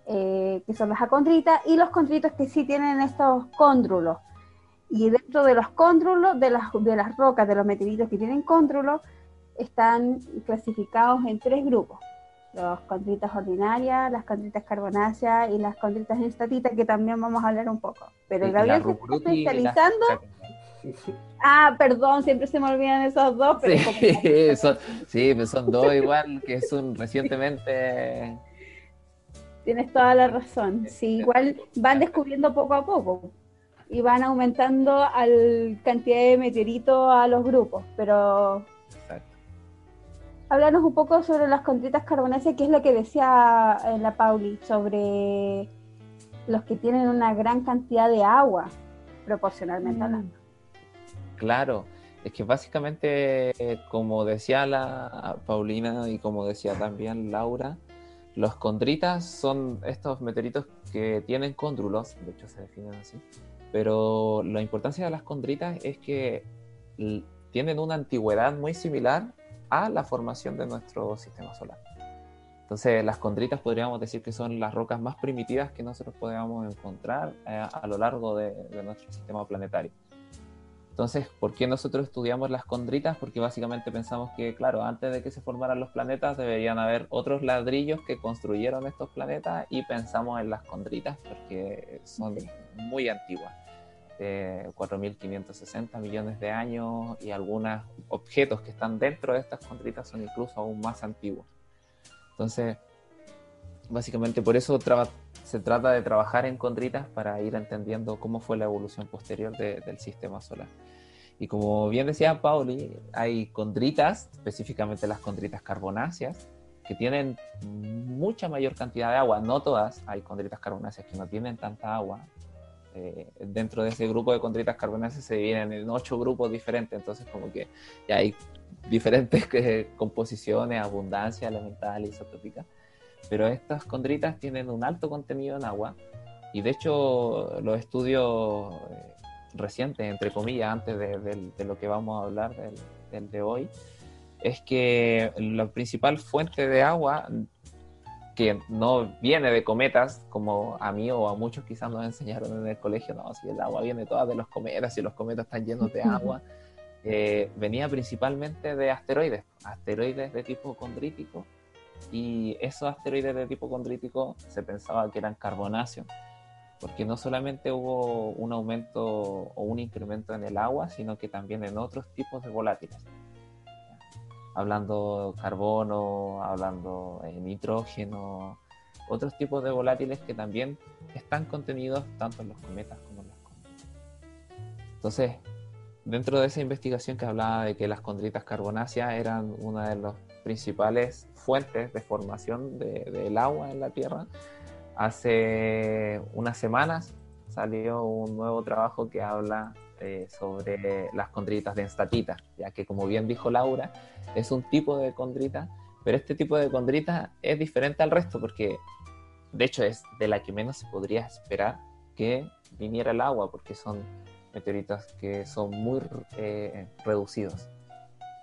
eh, que son las acondritas, y los condritos que sí tienen estos cóndrulos. Y dentro de los cóndrulos, de las, de las rocas, de los meteoritos que tienen cóndrulos, están clasificados en tres grupos. Los condritas ordinarias, las condritas carbonáceas y las condritas instatitas, que también vamos a hablar un poco. Pero Gabriel se está la- especializando. Ah, perdón, siempre se me olvidan esos dos, pero como- Sí, [LAUGHS] son, sí, pues son dos igual que son recientemente. Tienes toda la razón. Sí, igual van descubriendo poco a poco y van aumentando al cantidad de meteoritos a los grupos. Pero Exacto. háblanos un poco sobre las condritas carbonáceas, que es lo que decía eh, la Pauli, sobre los que tienen una gran cantidad de agua, proporcionalmente Mm. hablando. Claro, es que básicamente, eh, como decía la Paulina y como decía también Laura, los condritas son estos meteoritos que tienen cóndrulos, de hecho se definen así, pero la importancia de las condritas es que tienen una antigüedad muy similar a la formación de nuestro sistema solar. Entonces, las condritas podríamos decir que son las rocas más primitivas que nosotros podemos encontrar eh, a lo largo de nuestro sistema planetario. Entonces, ¿por qué nosotros estudiamos las condritas? Porque básicamente pensamos que, claro, antes de que se formaran los planetas deberían haber otros ladrillos que construyeron estos planetas y pensamos en las condritas porque son muy antiguas, de 4.560 millones de años y algunos objetos que están dentro de estas condritas son incluso aún más antiguos. Entonces, básicamente por eso traba- se trata de trabajar en condritas para ir entendiendo cómo fue la evolución posterior de- del sistema solar. Y como bien decía Pauli, hay condritas, específicamente las condritas carbonáceas, que tienen mucha mayor cantidad de agua, no todas, hay condritas carbonáceas que no tienen tanta agua. Eh, dentro de ese grupo de condritas carbonáceas se dividen en ocho grupos diferentes, entonces como que ya hay diferentes eh, composiciones, abundancia elemental, isotópica pero estas condritas tienen un alto contenido en agua y de hecho los estudios eh, recientes, entre comillas, antes de, de- de lo que vamos a hablar del, del de hoy, es que la principal fuente de agua que no viene de cometas, como a mí o a muchos quizás nos enseñaron en el colegio, no, si el agua viene toda de los cometas y los cometas están llenos de agua, eh, venía principalmente de asteroides, asteroides de tipo condrítico, y esos asteroides de tipo condrítico se pensaba que eran carbonáceos, porque no solamente hubo un aumento o un incremento en el agua, sino que también en otros tipos de volátiles. Hablando carbono, hablando eh, nitrógeno, otros tipos de volátiles que también están contenidos tanto en los cometas como en las condritas. Entonces, dentro de esa investigación que hablaba de que las condritas carbonáceas eran una de las principales fuentes de formación de- del agua en la Tierra, hace unas semanas salió un nuevo trabajo que habla eh, sobre las condritas de enstatita, ya que como bien dijo Laura, es un tipo de condrita, pero este tipo de condrita es diferente al resto porque de hecho es de la que menos se podría esperar que viniera el agua, porque son meteoritos que son muy eh, reducidos.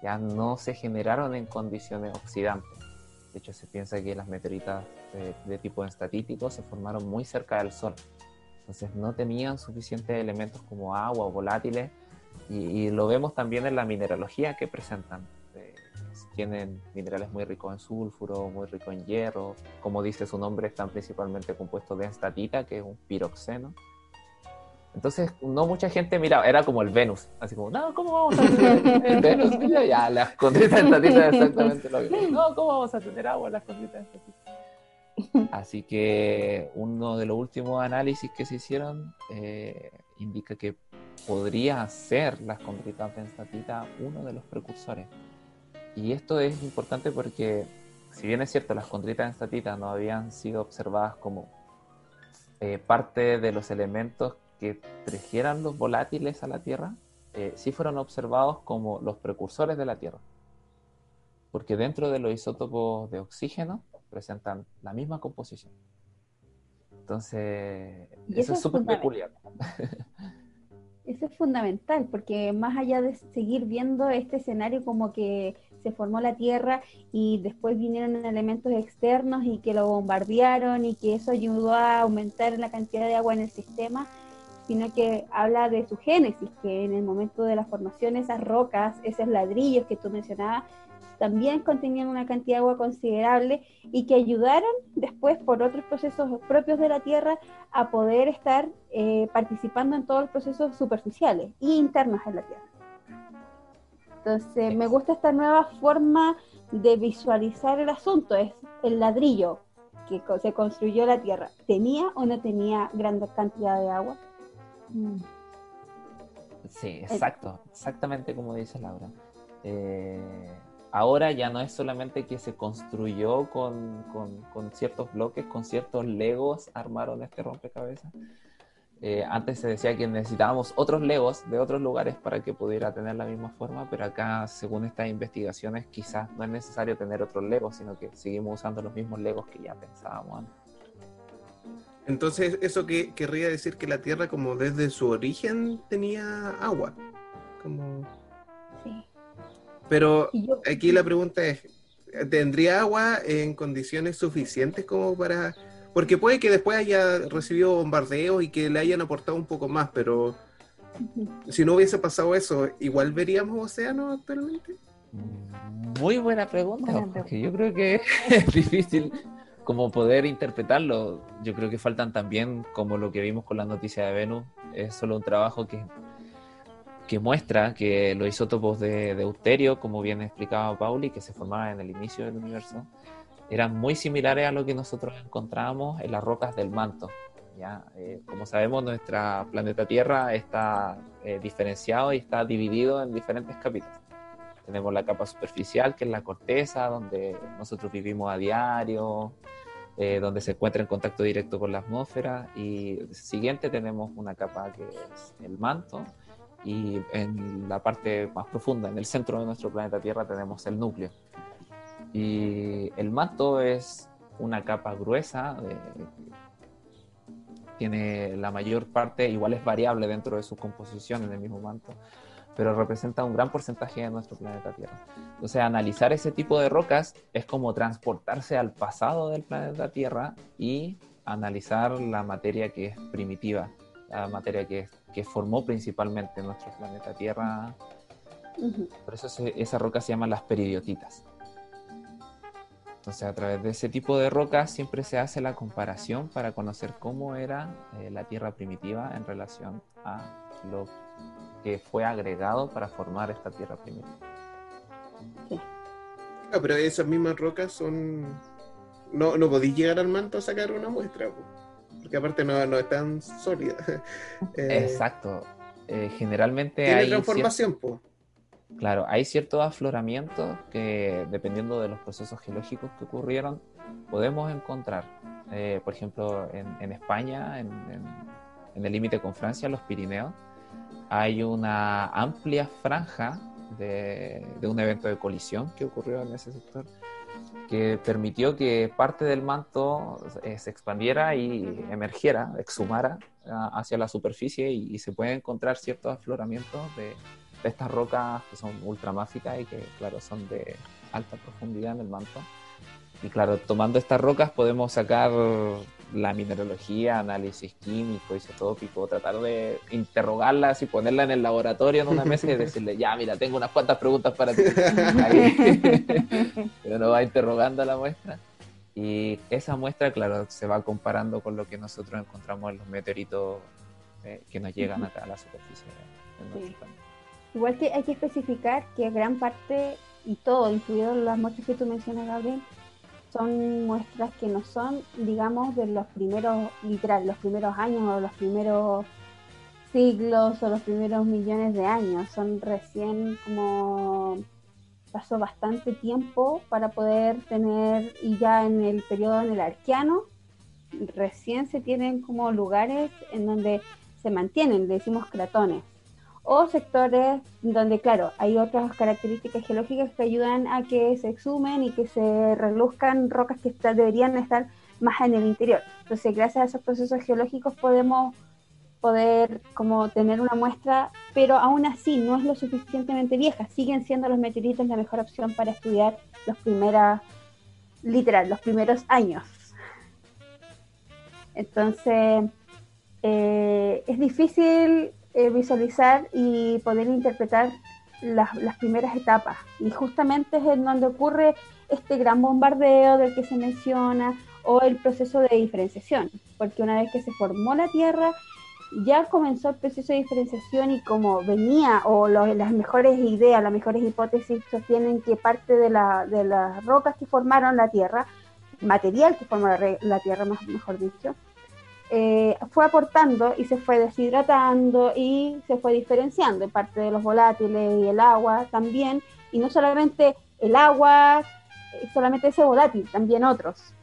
Ya no se generaron en condiciones oxidantes. De hecho, se piensa que las meteoritas de, de tipo estatítico se formaron muy cerca del Sol. Entonces no tenían suficientes elementos como agua o volátiles. Y, y lo vemos también en la mineralogía que presentan. Eh, tienen minerales muy ricos en sulfuro, muy ricos en hierro. Como dice su nombre, están principalmente compuestos de enstatita, que es un piroxeno. Entonces, no mucha gente miraba, era como el Venus, así como, no, ¿cómo vamos a tener [LAUGHS] el Venus? Mira, ya, las condritas estatitas exactamente lo mismo. No, ¿cómo vamos a tener agua en las condritas estatitas? [LAUGHS] Así que uno de los últimos análisis que se hicieron eh, indica que podría ser las condritas estatitas uno de los precursores. Y esto es importante porque, si bien es cierto, las condritas estatitas no habían sido observadas como eh, parte de los elementos que trajeran los volátiles a la Tierra, eh, sí fueron observados como los precursores de la Tierra. Porque dentro de los isótopos de oxígeno presentan la misma composición. Entonces, eso, es súper peculiar. [LAUGHS] Eso es fundamental, porque más allá de seguir viendo este escenario como que se formó la Tierra y después vinieron elementos externos y que lo bombardearon y que eso ayudó a aumentar la cantidad de agua en el sistema, sino que habla de su génesis, que en el momento de la formación esas rocas, esos ladrillos que tú mencionabas, también contenían una cantidad de agua considerable y que ayudaron después por otros procesos propios de la Tierra a poder estar eh, participando en todos los procesos superficiales e internos en la Tierra. Entonces, me gusta esta nueva forma de visualizar el asunto, es el ladrillo que se construyó la Tierra. ¿Tenía o no tenía gran cantidad de agua? Mm. Sí, exacto, exactamente como dice Laura. Eh, ahora ya no es solamente que se construyó con, ciertos bloques, con ciertos legos armaron este rompecabezas. Eh, antes se decía que necesitábamos otros legos de otros lugares para que pudiera tener la misma forma, pero acá, según estas investigaciones, quizás no es necesario tener otros legos, sino que seguimos usando los mismos legos que ya pensábamos antes. Entonces, eso que querría decir que la Tierra, como desde su origen, tenía agua. Como... Sí. Pero aquí la pregunta es, ¿tendría agua en condiciones suficientes como para...? Porque puede que después haya recibido bombardeos y que le hayan aportado un poco más, pero si no hubiese pasado eso, ¿igual veríamos océanos actualmente? Muy buena pregunta, porque yo creo que [LAUGHS] es difícil como poder interpretarlo. Yo creo que faltan también, como lo que vimos con la noticia de Venus, es solo un trabajo que, que muestra que los isótopos de, deuterio, como bien explicaba Pauli, que se formaban en el inicio del universo, eran muy similares a lo que nosotros encontramos en las rocas del manto. ¿ya? Eh, como sabemos, nuestro planeta Tierra está eh, diferenciado y está dividido en diferentes capítulos. Tenemos la capa superficial, que es la corteza, donde nosotros vivimos a diario, eh, donde se encuentra en contacto directo con la atmósfera. Y siguiente tenemos una capa que es el manto. Y en la parte más profunda, en el centro de nuestro planeta Tierra, tenemos el núcleo. Y el manto es una capa gruesa, tiene la mayor parte, igual es variable dentro de su composición en el mismo manto, pero representa un gran porcentaje de nuestro planeta Tierra. Entonces, analizar ese tipo de rocas es como transportarse al pasado del planeta Tierra y analizar la materia que es primitiva, la materia que, que formó principalmente nuestro planeta Tierra. Por eso esas rocas se llaman las peridiotitas. Entonces, a través de ese tipo de rocas siempre se hace la comparación para conocer cómo era eh, la Tierra primitiva en relación a lo que fue agregado para formar esta tierra primera. Sí. Ah, pero esas mismas rocas son. No, no podéis llegar al manto a sacar una muestra, porque aparte no, no es tan sólida. [LAUGHS] Eh, Exacto. Eh, generalmente tiene hay. transformación, pues. Claro, hay ciertos afloramientos que, dependiendo de los procesos geológicos que ocurrieron, podemos encontrar. Eh, por ejemplo, en, España, en, en el límite con Francia, los Pirineos, hay una amplia franja de, un evento de colisión que ocurrió en ese sector que permitió que parte del manto eh, se expandiera y emergiera, exhumara ah, hacia la superficie y, se pueden encontrar ciertos afloramientos de, de, estas rocas que son ultramáficas y que, claro, son de alta profundidad en el manto. Y claro, tomando estas rocas podemos sacar la mineralogía, análisis químico, isotópico, tratar de interrogarlas y ponerla en el laboratorio en una mesa y decirle, ya, mira, tengo unas cuantas preguntas para ti. [LAUGHS] [LAUGHS] Pero no va interrogando a la muestra. Y esa muestra, claro, se va comparando con lo que nosotros encontramos en los meteoritos eh, que nos llegan acá a la superficie. Sí. Igual que hay que especificar que gran parte y todo, incluidas las muestras que tú mencionas, Gabriel, son muestras que no son, digamos, de los primeros, literal, los primeros años o los primeros siglos o los primeros millones de años. Son recién como pasó bastante tiempo para poder tener, y ya en el periodo en el arqueano, recién se tienen como lugares en donde se mantienen, le decimos cratones o sectores donde, claro, hay otras características geológicas que ayudan a que se exhumen y que se reluzcan rocas que deberían estar más en el interior. Entonces, gracias a esos procesos geológicos podemos poder como tener una muestra, pero aún así no es lo suficientemente vieja. Siguen siendo los meteoritos la mejor opción para estudiar los primeros, literal, los primeros años. Entonces, eh, es difícil eh, visualizar y poder interpretar las, las primeras etapas. Y justamente es en donde ocurre este gran bombardeo del que se menciona o el proceso de diferenciación, porque una vez que se formó la Tierra, ya comenzó el proceso de diferenciación y como venía, o las mejores ideas, las mejores hipótesis sostienen que parte de, la- de las rocas que formaron la Tierra, material que formó la, la Tierra, más- mejor dicho, eh, fue aportando y se fue deshidratando y se fue diferenciando en parte de los volátiles y el agua también, y no solamente el agua, eh, solamente ese volátil, también otros,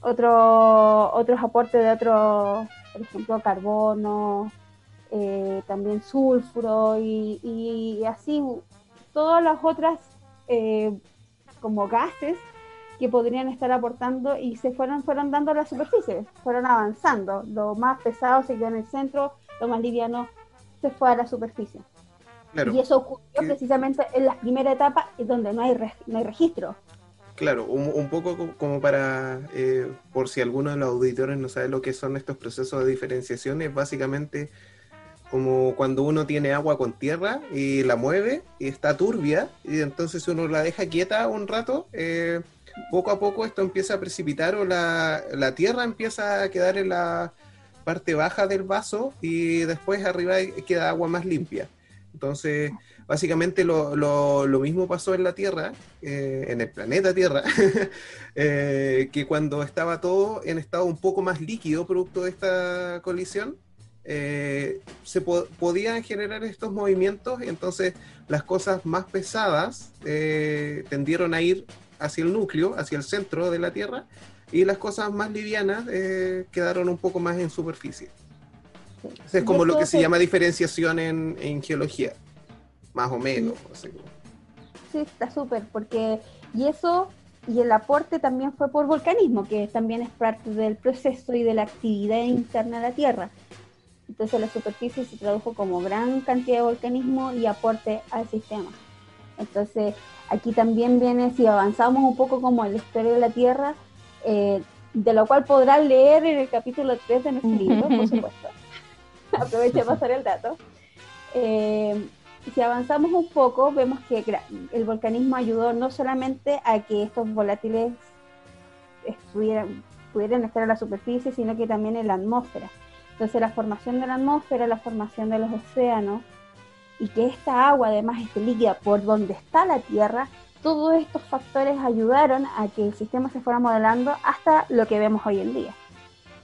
otro, otros aportes de otros, por ejemplo, carbono, eh, también sulfuro y, y así todas las otras eh, como gases que podrían estar aportando y se fueron, fueron dando a la superficie, fueron avanzando. Lo más pesado se quedó en el centro, lo más liviano se fue a la superficie. Claro, Y eso ocurrió que- precisamente en la primera etapa, donde no hay, re- no hay registro. claro, un, un poco co- como para, eh, por si alguno de los auditores no sabe lo que son estos procesos de diferenciación, es básicamente como cuando uno tiene agua con tierra y la mueve y está turbia, y entonces uno la deja quieta un rato, eh, poco a poco esto empieza a precipitar o la, la tierra empieza a quedar en la parte baja del vaso y después arriba queda agua más limpia. Entonces, básicamente lo, lo- lo mismo pasó en la Tierra, eh, en el planeta Tierra, [LAUGHS] eh, que cuando estaba todo en estado un poco más líquido producto de esta colisión, eh, se po- podían generar estos movimientos y entonces las cosas más pesadas tendieron a ir hacia el núcleo, hacia el centro de la Tierra, y las cosas más livianas eh, quedaron un poco más en superficie. Eso es como lo que se llama diferenciación en, en geología, más o menos. como. Sí, está súper, porque y eso y el aporte también fue por volcanismo, que también es parte del proceso y de la actividad interna de la Tierra. Entonces la superficie se tradujo como gran cantidad de volcanismo y aporte al sistema. Entonces aquí también viene, si avanzamos un poco como en la historia de la Tierra, eh, de lo cual podrán leer en el capítulo 3 de nuestro libro, por supuesto. [LAUGHS] Aprovecho de pasar el dato. Eh, si avanzamos un poco, vemos que el volcanismo ayudó no solamente a que estos volátiles estuvieran, pudieran estar en la superficie, sino que también en la atmósfera. Entonces la formación de la atmósfera, la formación de los océanos, y que esta agua además esté líquida por donde está la Tierra, todos estos factores ayudaron a que el sistema se fuera modelando hasta lo que vemos hoy en día.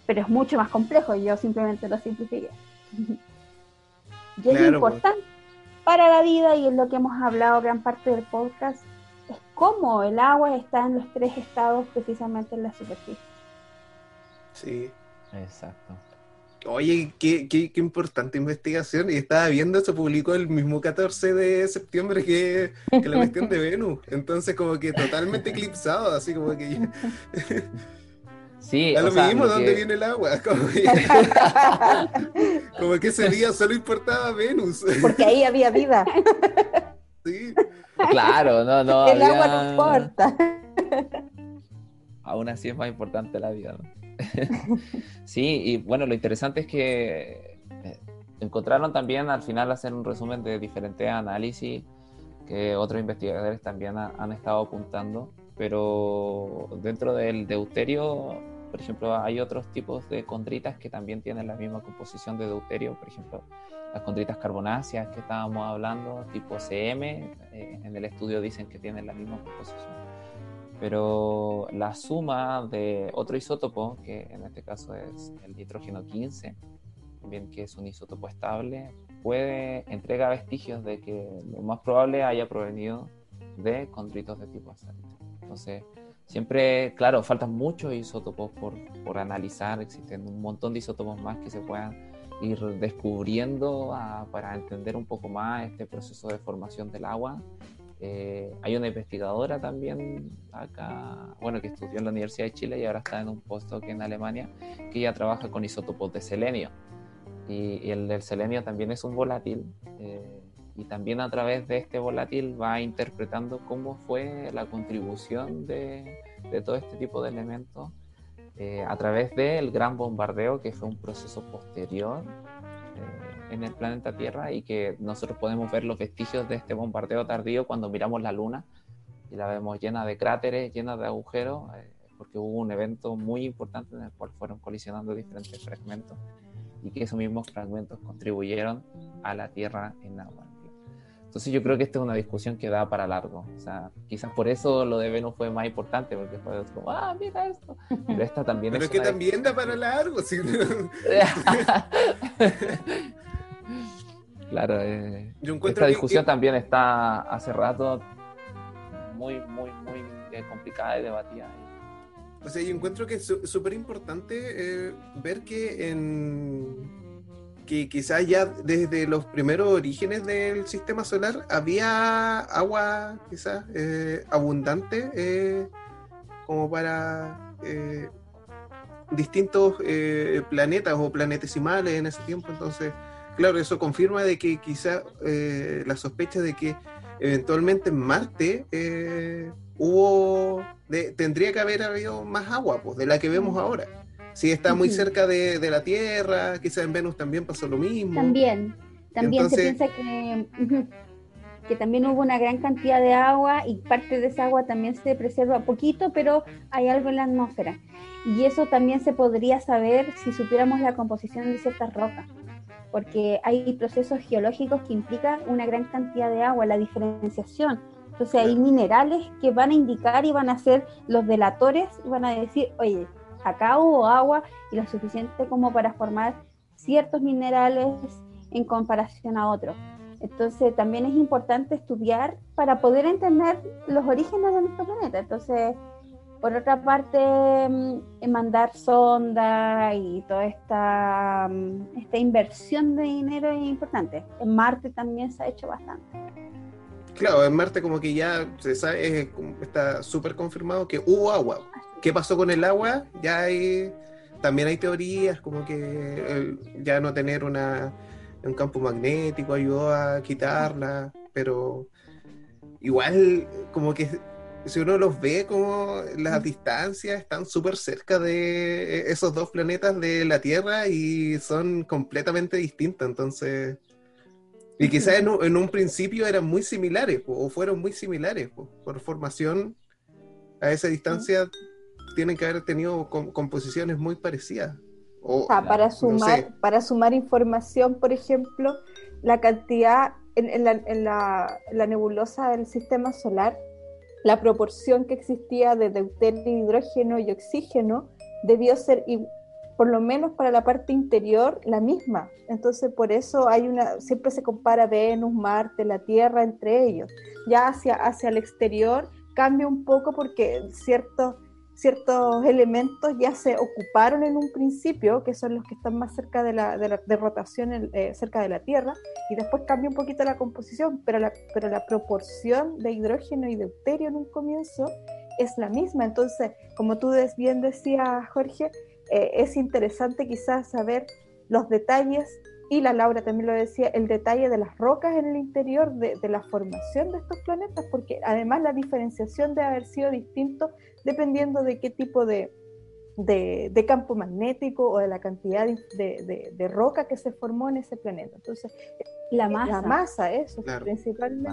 Pero es mucho más complejo, yo simplemente lo simplifiqué. [LAUGHS] y es Claro, pues. importante para la vida, y es lo que hemos hablado gran parte del podcast, es cómo el agua está en los tres estados precisamente en la superficie. Sí. Exacto. Oye, qué, qué, qué importante investigación. Y estaba viendo, se publicó el mismo 14 de septiembre que, que la cuestión de [LAUGHS] Venus. Entonces, como que totalmente eclipsado, así como que Sí, o lo mismo dónde que- viene el agua. [LAUGHS] Como que, [LAUGHS] como que ese día solo importaba Venus. Porque ahí había vida. Sí. Claro, no, no. el agua no importa. Aún así es más importante la vida, ¿no? [LAUGHS] sí, y bueno, lo interesante es que eh, encontraron también al final hacer un resumen de diferentes análisis que otros investigadores también ha- han estado apuntando, pero dentro del deuterio por ejemplo, hay otros tipos de condritas que también tienen la misma composición de deuterio, por ejemplo, las condritas carbonáceas que estábamos hablando, tipo CM, eh, en el estudio dicen que tienen la misma composición. Pero la suma de otro isótopo, que en este caso es el nitrógeno 15, también que es un isótopo estable, puede entrega vestigios de que lo más probable haya provenido de condritos de tipo acérito. Entonces, siempre, claro, faltan muchos isótopos por, por analizar, existen un montón de isótopos más que se puedan ir descubriendo para entender un poco más este proceso de formación del agua. Eh, hay una investigadora también acá, bueno, que estudió en la Universidad de Chile y ahora está en un postdoc en Alemania, que ella trabaja con isótopos de selenio. Y, el del selenio también es un volátil. Eh, y también a través de este volátil va interpretando cómo fue la contribución de, de todo este tipo de elementos eh, a través del gran bombardeo, que fue un proceso posterior en el planeta Tierra y que nosotros podemos ver los vestigios de este bombardeo tardío cuando miramos la Luna y la vemos llena de cráteres, llena de agujeros, eh, porque hubo un evento muy importante en el cual fueron colisionando diferentes fragmentos y que esos mismos fragmentos contribuyeron a la Tierra en agua. Entonces yo creo que esta es una discusión que da para largo. O sea, quizás por eso lo de Venus fue más importante, porque fue como, ah, mira esto. Pero esta también Pero es, que también da para largo. ¿sí? [LAUGHS] [LAUGHS] [LAUGHS] claro, eh, esta discusión también está hace rato muy, muy, muy eh, complicada y debatida. O sea, yo encuentro que es súper importante eh, ver que en que quizás ya desde los primeros orígenes del sistema solar había agua quizás eh, abundante eh, como para eh, distintos planetas o planetesimales en ese tiempo. Entonces, claro, eso confirma de que quizás la sospecha de que eventualmente en Marte hubo, tendría que haber habido más agua pues, de la que vemos ahora. Si está muy cerca de, la Tierra, quizás en Venus también pasó lo mismo. También, también se piensa que, que también hubo una gran cantidad de agua y parte de esa agua también se preserva poquito, pero hay algo en la atmósfera. Y eso también se podría saber si supiéramos la composición de ciertas rocas, porque hay procesos geológicos que implican una gran cantidad de agua, la diferenciación. Entonces hay minerales que van a indicar y van a ser los delatores y van a decir, oye, acá hubo agua y lo suficiente como para formar ciertos minerales en comparación a otros. Entonces también es importante estudiar para poder entender los orígenes de nuestro planeta. Entonces, por otra parte, mm, mandar sonda y toda esta, mm, esta inversión de dinero es importante. En Marte también se ha hecho bastante. Claro, en Marte como que ya se sabe, está súper confirmado que hubo agua. ¿Qué pasó con el agua? Ya hay, también hay teorías como que ya no tener una, un campo magnético ayudó a quitarla, pero igual como que si uno los ve como las distancias están súper cerca de esos dos planetas de la Tierra y son completamente distintos, entonces... Y quizás en un, en un principio eran muy similares, o fueron muy similares, por formación a esa distancia tienen que haber tenido composiciones muy parecidas. O, para, sumar, para sumar información, por ejemplo, la cantidad en, la, nebulosa del sistema solar, la proporción que existía de deuterio, hidrógeno y oxígeno debió ser, por lo menos para la parte interior, la misma. Entonces, por eso hay una, siempre se compara Venus, Marte, la Tierra entre ellos. Ya hacia, hacia el exterior cambia un poco porque ciertos ciertos elementos ya se ocuparon en un principio, que son los que están más cerca de la, de rotación eh, cerca de la Tierra, y después cambia un poquito la composición, pero la, pero la proporción de hidrógeno y deuterio en un comienzo es la misma. Entonces, como tú bien decías, Jorge, eh, es interesante quizás saber los detalles y la Laura también lo decía, el detalle de las rocas en el interior de, la formación de estos planetas, porque además la diferenciación debe haber sido distinto dependiendo de qué tipo de, de, campo magnético o de la cantidad de, roca que se formó en ese planeta. Entonces, la masa, la masa eso principalmente.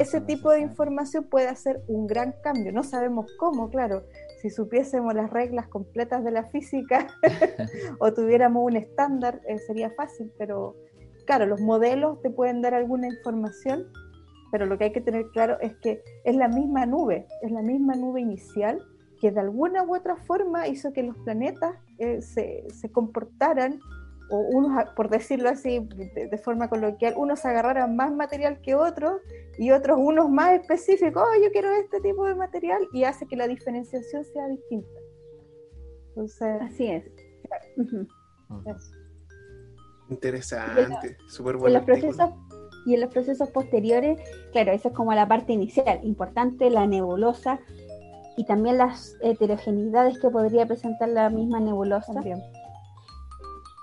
ese tipo de información puede hacer un gran cambio. No sabemos cómo, claro, si supiésemos las reglas completas de la física [LAUGHS] o tuviéramos un estándar, eh, sería fácil, pero claro, los modelos te pueden dar alguna información, pero lo que hay que tener claro es que es la misma nube, es la misma nube inicial que de alguna u otra forma hizo que los planetas eh, se, se, comportaran, o unos, por decirlo así de, forma coloquial, unos agarraran más material que otros y otros unos más específicos, oh, yo quiero este tipo de material, y hace que la diferenciación sea distinta. Entonces, así es. Interesante, súper bueno. Y en los procesos posteriores, claro, esa es como la parte inicial, importante la nebulosa y también las heterogeneidades que podría presentar la misma nebulosa.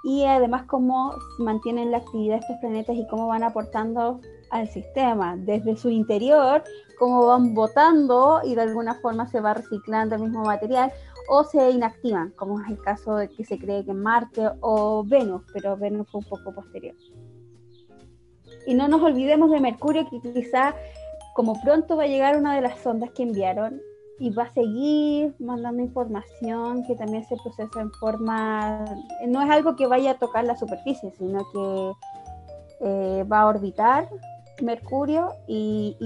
Y además cómo mantienen la actividad de estos planetas y cómo van aportando al sistema, desde su interior, cómo van botando y de alguna forma se va reciclando el mismo material o se inactivan, como es el caso de que se cree que Marte o Venus, pero Venus fue un poco posterior. Y no nos olvidemos de Mercurio, que quizá como pronto va a llegar una de las sondas que enviaron y va a seguir mandando información que también se procesa en forma, no es algo que vaya a tocar la superficie, sino que eh, va a orbitar Mercurio y,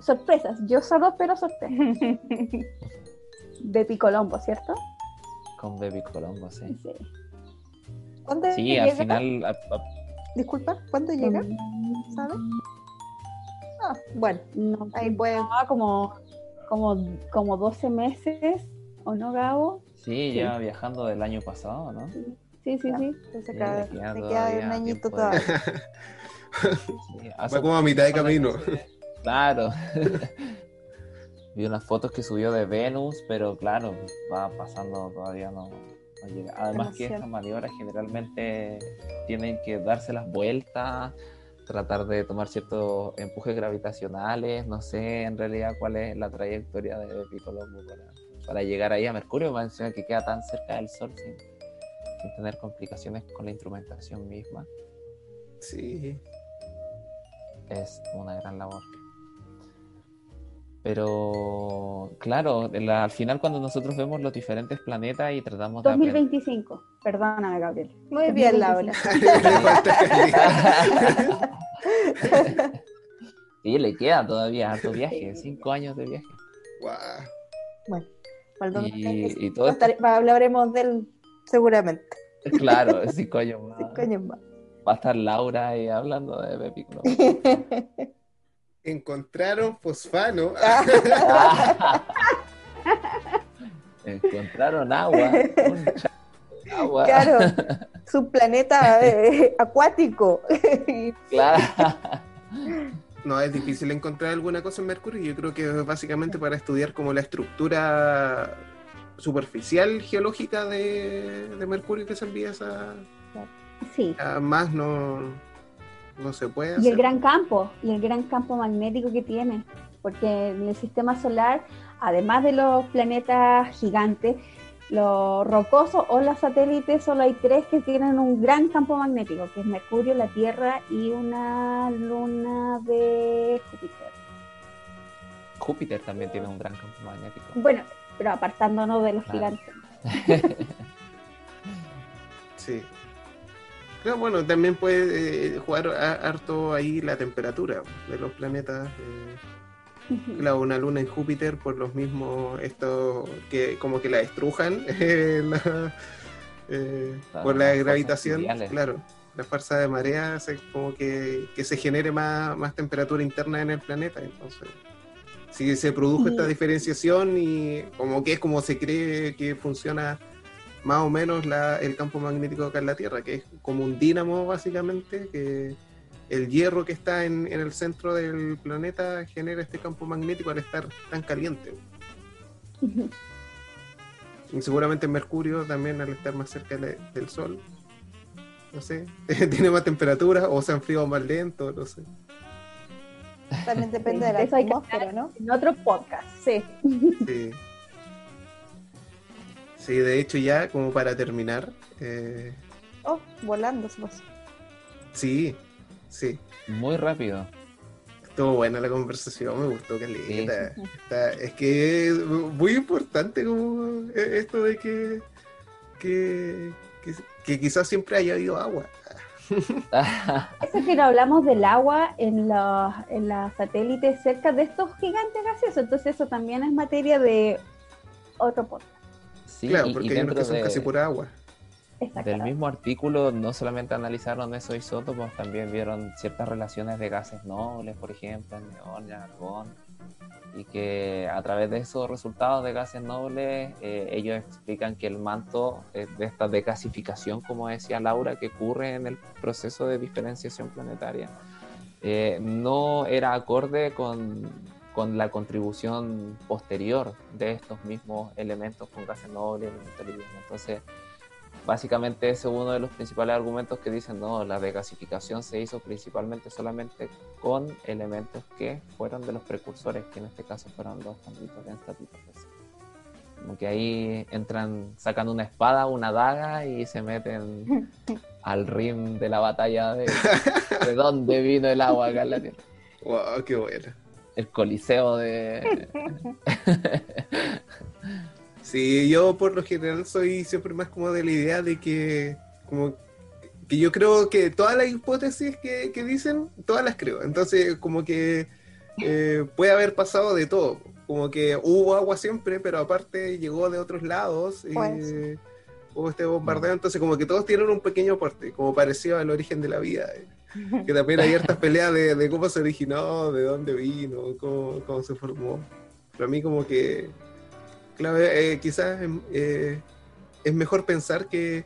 sorpresas, yo solo espero sorpresas. [LAUGHS] Bepi Colombo, ¿cierto? Con Bepi Colombo, sí. Sí, ¿Cuándo sí al final... Disculpa, ¿cuándo llega? ¿Sabes? Ah, bueno, ahí puede... como como, como 12 meses, ¿o no, Gabo? Sí, ya viajando del año pasado, ¿no? Sí, sí, sí. Entonces, [LAUGHS] sí, queda, queda un añito todavía. Va como a mitad de camino. Claro. [LAUGHS] Vi unas fotos que subió de Venus, pero claro, va pasando todavía no, Además que estas maniobras generalmente tienen que darse las vueltas tratar de tomar ciertos empujes gravitacionales, no sé en realidad cuál es la trayectoria de Picolombo para, para llegar ahí a Mercurio, más que queda tan cerca del Sol sin, sin, tener complicaciones con la instrumentación misma. Sí. Es una gran labor. Pero, claro, al final cuando nosotros vemos los diferentes planetas y tratamos de... 2025, perdóname, Gabriel. Muy bien, Laura. [LAUGHS] sí, le queda todavía harto viaje, cinco años de viaje. Bueno, para y, y todo hablaremos de él seguramente. Claro, cinco años más. [LAUGHS] Cinco años más. Va a estar Laura ahí hablando de Pepi [LAUGHS] encontraron fosfano. [LAUGHS] encontraron agua. agua. Claro, [LAUGHS] su planeta eh, acuático. [LAUGHS] claro. No, es difícil encontrar alguna cosa en Mercurio. Yo creo que es básicamente para estudiar como la estructura superficial geológica de, Mercurio que se envía esa. Sí. más no no se puede. Y el gran campo, y el gran campo magnético que tiene, porque en el sistema solar, además de los planetas gigantes, los rocosos o los satélites, solo hay tres que tienen un gran campo magnético, que es Mercurio, la Tierra y una luna de Júpiter. Júpiter también tiene un gran campo magnético. Bueno, pero apartándonos de los gigantes. [LAUGHS] sí bueno, también puede eh, jugar harto ahí la temperatura de los planetas. Eh, una luna en Júpiter por los mismos, esto que como que la estrujan [LAUGHS] eh, por la gravitación, claro. La fuerza de marea hace como que, se genere más, más temperatura interna en el planeta. Entonces, si se produjo esta diferenciación y como que es como se cree que funciona más o menos el campo magnético acá en la Tierra, que es como un dínamo básicamente, que el hierro que está en, el centro del planeta genera este campo magnético al estar tan caliente. Y seguramente Mercurio también al estar más cerca del Sol, no sé, [LAUGHS] tiene más temperatura o se ha enfriado más lento, no sé. También depende de la atmósfera, ¿no? En otro podcast, sí. Sí. Sí, de hecho ya como para terminar. Eh... Oh, volando se Sí, sí. Muy rápido. Estuvo buena la conversación, me gustó que es que es muy importante como e-, esto de que, que, que, quizás siempre haya habido agua. [LAUGHS] Eso que no hablamos del agua en los en satélites cerca de estos gigantes gaseosos, entonces eso también es materia de otro podcast. Sí, claro, porque hay unos que son casi pura agua. Del mismo artículo no solamente analizaron esos isótopos, también vieron ciertas relaciones de gases nobles, por ejemplo, el neón, el argón, y que a través de esos resultados de gases nobles, eh, ellos explican que el manto de esta decasificación, como decía Laura, que ocurre en el proceso de diferenciación planetaria, eh, no era acorde con, con, la contribución posterior de estos mismos elementos con gases nobles, elementos Entonces, básicamente ese es uno de los principales argumentos que dicen, no, la regasificación se hizo principalmente solamente con elementos que fueron de los precursores, que en este caso fueron dos cambios de estatutos. Como que ahí entran, sacan una espada, una daga y se meten [LAUGHS] al rim de la batalla de, [LAUGHS] de dónde vino el agua acá en la Tierra. Wow, qué bueno. El coliseo de... [LAUGHS] Sí, yo por lo general soy siempre más como de la idea de que, como que yo creo que todas las hipótesis que, dicen, todas las creo. Entonces, como que eh, puede haber pasado de todo. Como que hubo agua siempre, pero aparte llegó de otros lados. y pues. hubo este bombardeo, entonces como que todos tienen un pequeño aporte, como parecido al origen de la vida. Eh. Que también hay hartas peleas de, cómo se originó, de dónde vino, cómo, cómo se formó. Pero a mí como que claro, eh, quizás eh, es mejor pensar que,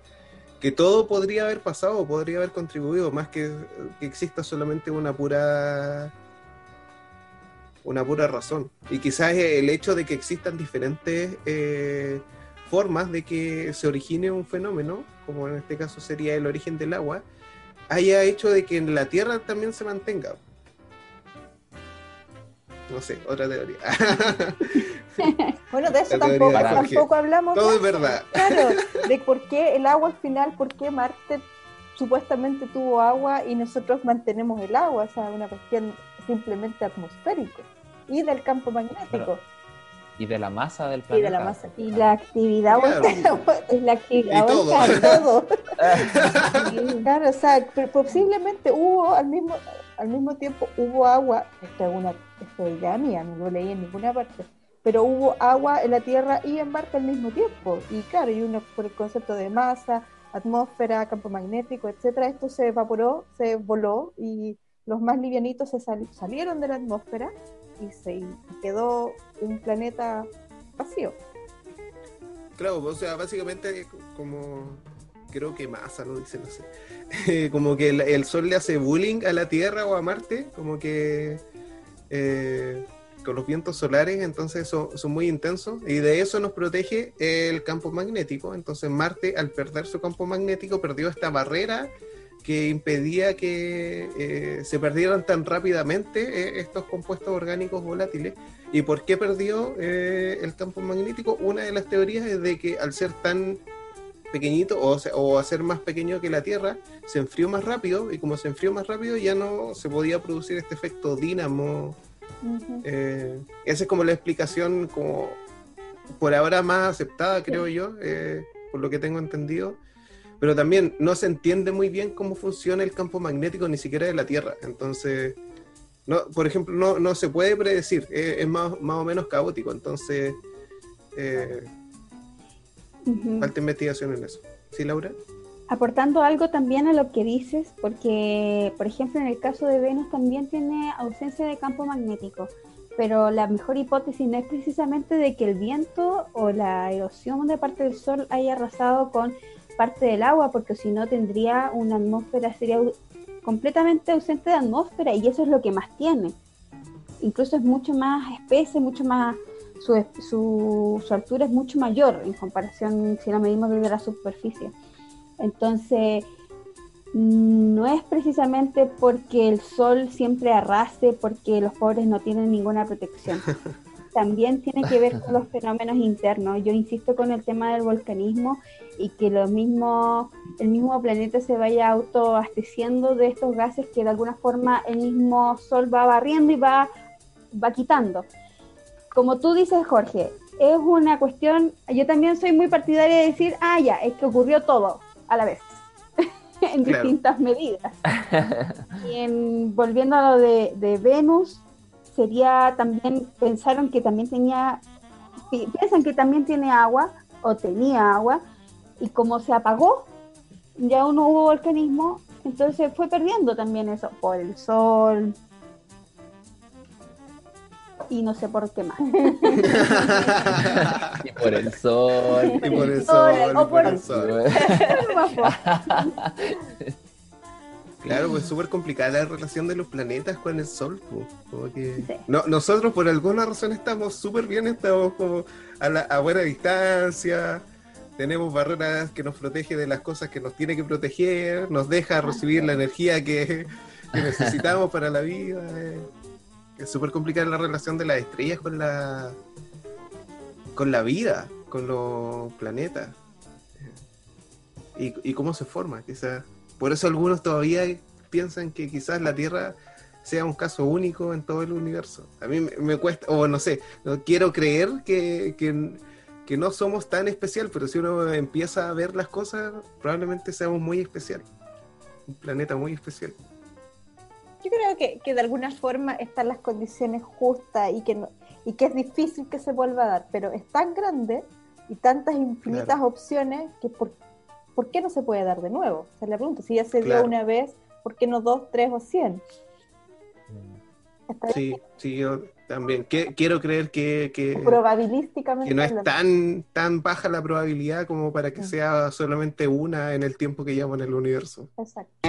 todo podría haber pasado, podría haber contribuido, más que, que exista solamente una pura una pura razón. Y quizás el hecho de que existan diferentes eh, formas de que se origine un fenómeno, como en este caso sería el origen del agua, haya hecho de que en la Tierra también se mantenga. No sé, otra teoría. [LAUGHS] bueno, de eso tampoco, tampoco hablamos. Todo es verdad. Claro, de por qué el agua al final, por qué Marte supuestamente tuvo agua y nosotros mantenemos el agua, o sea, una cuestión simplemente atmosférica y del campo magnético. Y de la masa del planeta. Y de la masa. Y la actividad [LAUGHS] es la actividad todo. [LAUGHS] [LAUGHS] claro, o sea, posiblemente hubo al mismo al mismo tiempo hubo agua, esto es una idea mía, no lo leí en ninguna parte, pero hubo agua en la Tierra y en Marte al mismo tiempo. Y claro, y uno por el concepto de masa, atmósfera, campo magnético, etcétera, esto se evaporó, se voló y los más livianitos se salieron de la atmósfera y se quedó un planeta vacío. Claro, o sea, básicamente como creo que masa, no dice, no sé. [LAUGHS] como que el, Sol le hace bullying a la Tierra o a Marte, como que eh, con los vientos solares, entonces son, muy intensos y de eso nos protege el campo magnético. Entonces Marte, al perder su campo magnético, perdió esta barrera que impedía que eh, se perdieran tan rápidamente eh, estos compuestos orgánicos volátiles. ¿Y por qué perdió el campo magnético? Una de las teorías es de que al ser tan pequeñito o, o hacer más pequeño que la Tierra, se enfrió más rápido y como se enfrió más rápido ya no se podía producir este efecto dínamo. Eh, esa es como la explicación como por ahora más aceptada, creo yo, eh, por lo que tengo entendido. Pero también no se entiende muy bien cómo funciona el campo magnético ni siquiera de la Tierra. Entonces, no, por ejemplo, no, no se puede predecir, es más, más o menos caótico. Entonces, eh, Falta investigación en eso. ¿Sí, Laura? Aportando algo también a lo que dices, porque, por ejemplo, en el caso de Venus también tiene ausencia de campo magnético, pero la mejor hipótesis no es precisamente de que el viento o la erosión de parte del Sol haya arrasado con parte del agua, porque si no tendría una atmósfera, sería completamente ausente de atmósfera y eso es lo que más tiene. Incluso es mucho más espesa, mucho más su, su, altura es mucho mayor en comparación si la medimos desde la superficie. Entonces, no es precisamente porque el sol siempre arrase, porque los pobres no tienen ninguna protección. [LAUGHS] también tiene que ver con [LAUGHS] los fenómenos internos. Yo insisto con el tema del volcanismo y que lo mismo, el mismo planeta se vaya autoabasteciendo de estos gases que de alguna forma el mismo Sol va barriendo y va, va quitando. Como tú dices, Jorge, es una cuestión, yo también soy muy partidaria de decir, ah, ya, es que ocurrió todo a la vez, [LAUGHS] en distintas medidas. [LAUGHS] y en, volviendo a lo de, de Venus, sería también, pensaron que también tenía, piensan que también tiene agua o tenía agua, y como se apagó, ya no hubo volcanismo, entonces fue perdiendo también eso por el sol, y no sé por qué más. [LAUGHS] y por el sol. Y por el sol. Y por el sol. Claro, pues es súper complicada la relación de los planetas con el Sol. Como que... no, nosotros por alguna razón estamos súper bien, estamos como a, la, a, buena distancia, tenemos barreras que nos protege de las cosas que nos tiene que proteger, nos deja recibir la energía que, que necesitamos para la vida. Eh. Es súper complicada la relación de las estrellas con la, con la vida, con los planetas. Y, y cómo se forma, quizás por eso algunos todavía piensan que quizás la Tierra sea un caso único en todo el universo. A mí me, cuesta, o no sé, no quiero creer que, que, no somos tan especial, pero si uno empieza a ver las cosas, probablemente seamos muy especial. Un planeta muy especial. Yo creo que, que de alguna forma están las condiciones justas y que, no, y que es difícil que se vuelva a dar, pero es tan grande y tantas infinitas opciones que por ¿por qué no se puede dar de nuevo? O sea, le pregunto, si ya se dio una vez, ¿por qué no dos, tres o cien? Sí, sí, yo también quiero creer que, que, probabilísticamente que no es tan, tan baja la probabilidad como para que sea solamente una en el tiempo que llevamos en el universo. Exacto.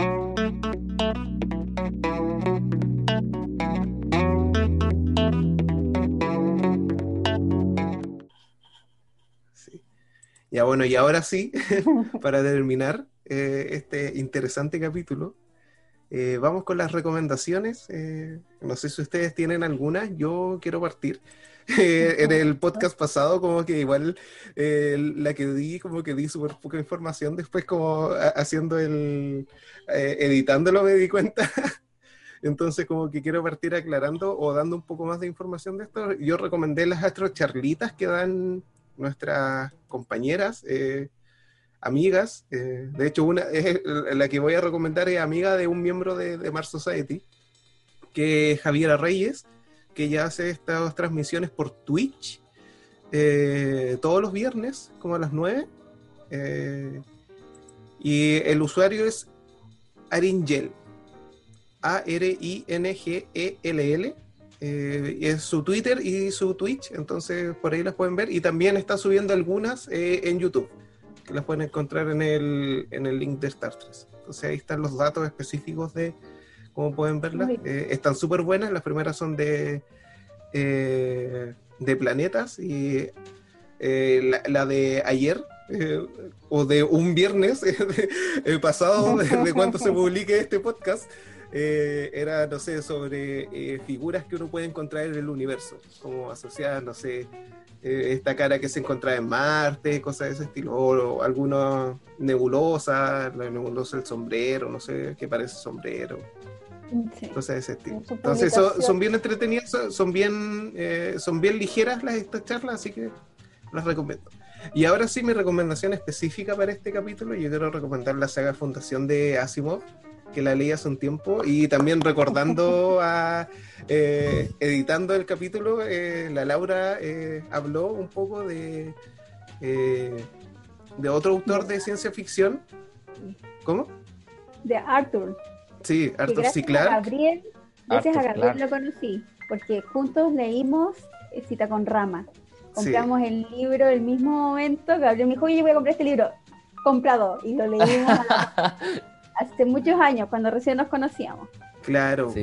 Ya bueno, y ahora sí, [LAUGHS] [LAUGHS] para terminar eh, este interesante capítulo, eh, vamos con las recomendaciones. Eh, no sé si ustedes tienen algunas, yo quiero partir. [LAUGHS] en el podcast pasado, como que igual la que di, como que di súper poca información, después como haciendo el, editándolo me di cuenta. Entonces, como que quiero partir aclarando o dando un poco más de información de esto. Yo recomendé las astrocharlitas que dan nuestras compañeras, eh, amigas. Eh, de hecho, una es [LAUGHS] la que voy a recomendar es amiga de un miembro de, de Mars Society, que es Javiera Reyes, que ya hace estas transmisiones por Twitch eh, todos los viernes, como a las 9. y el usuario es Aringel. A-R-I-N-G-E-L-L. Eh, es su Twitter y su Twitch, entonces por ahí las pueden ver. Y también está subiendo algunas eh, en YouTube, que las pueden encontrar en el, en el link de Star 3. Entonces ahí están los datos específicos de cómo pueden verlas. Eh, están súper buenas, las primeras son de, de planetas y la, de ayer. o de un viernes [LAUGHS] pasado de, de cuando se [LAUGHS] publique este podcast, eh, era, no sé, sobre eh, figuras que uno puede encontrar en el universo, como asociadas, no sé, eh, esta cara que se encontraba en Marte, cosas de ese estilo, o, alguna nebulosa, la nebulosa del sombrero, no sé, que parece sombrero. Cosas de ese estilo. Entonces son, bien entretenidas, son bien, son bien ligeras las, estas charlas, así que las recomiendo. Y ahora sí, mi recomendación específica para este capítulo, yo quiero recomendar la saga Fundación de Asimov, que la leí hace un tiempo y también recordando [LAUGHS] a eh, editando el capítulo eh, la Laura eh, habló un poco de de otro autor de ciencia ficción. ¿cómo? de Arthur. Sí Arthur C. Clarke. Gabriel, gracias a Gabriel lo conocí porque juntos leímos Cita con Rama. Compramos el libro el mismo momento Gabriel me dijo oye voy a comprar este libro comprado y lo leímos a [LAUGHS] hace muchos años, cuando recién nos conocíamos. Claro.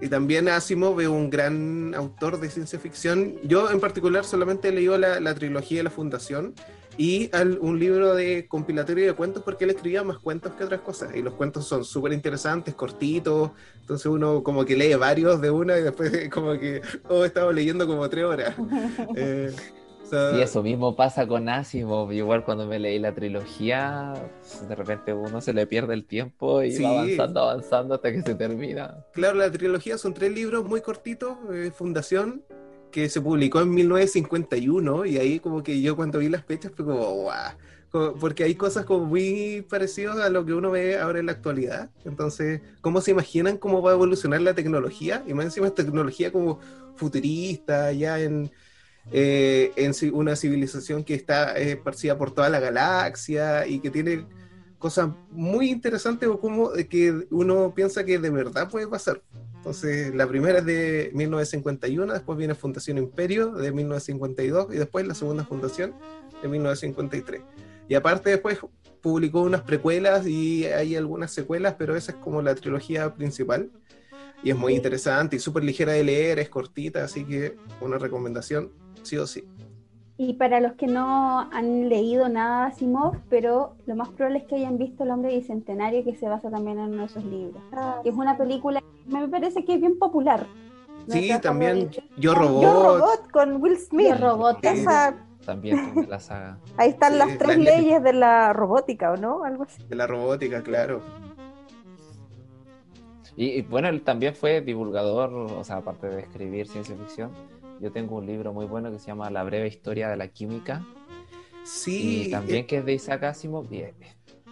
Y también Asimov es un gran autor de ciencia ficción. Yo en particular solamente he leído la, trilogía de la Fundación y al- un libro de compilatorio de cuentos porque él escribía más cuentos que otras cosas y los cuentos son súper interesantes, cortitos, entonces uno como que lee varios de una y después [LAUGHS] como que, oh, estaba leyendo como tres horas. [LAUGHS] Eh, o sea, Y eso mismo pasa con Asimov. Igual cuando me leí la trilogía, de repente uno se le pierde el tiempo y Sí. va avanzando, avanzando hasta que se termina. Claro, la trilogía son tres libros muy cortitos, eh, Fundación, que se publicó en 1951 y ahí como que yo cuando vi las fechas fue como, guau, como- porque hay cosas como muy parecidas a lo que uno ve ahora en la actualidad. Entonces, ¿cómo se imaginan cómo va a evolucionar la tecnología? Y más encima es tecnología como futurista, ya en, eh, en una civilización que está eh, esparcida por toda la galaxia y que tiene cosas muy interesantes o como de que uno piensa que de verdad puede pasar. Entonces, la primera es de 1951, después viene Fundación Imperio de 1952 y después la segunda fundación de 1953. Y aparte después publicó unas precuelas y hay algunas secuelas, pero esa es como la trilogía principal. Y es muy interesante y súper ligera de leer, es cortita, así que una recomendación, sí o sí. Y para los que no han leído nada de Asimov, pero lo más probable es que hayan visto El hombre bicentenario, que se basa también en uno de esos libros. Ah, es una película que me parece que es bien popular. Sí, también. Yo Yo Robot. Robot con Will Smith. Yo Robot. Esa- También la saga. [LAUGHS] ahí están Sí, las tres leyes de la robótica, ¿o no? Algo así. de la robótica, claro. Y, y, bueno, él también fue divulgador, o sea, aparte de escribir ciencia ficción. Yo tengo un libro muy bueno que se llama La breve historia de la química. Sí, y también que es de Isaac Asimov. y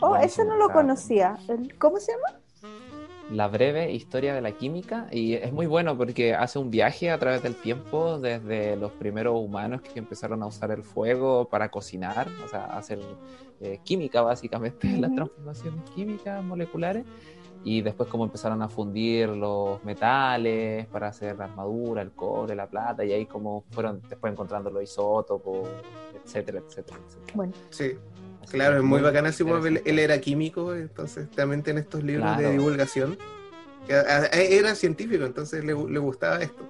Oh, buenísimo, ese no lo conocía. ¿Cómo se llama? La breve historia de la química y es muy bueno porque hace un viaje a través del tiempo desde los primeros humanos que empezaron a usar el fuego para cocinar, o sea, hacer eh, química básicamente, [LAUGHS] las Ujú. transformaciones químicas moleculares y después cómo empezaron a fundir los metales para hacer la armadura, el cobre, la plata y ahí cómo fueron después encontrando los isótopos, etcétera, etcétera, etcétera. Bueno, sí. Así Claro, es muy bacán así como él, él era químico, entonces también tiene estos libros de Claro. divulgación. Que, a- a- Era científico, entonces le, le gustaba esto.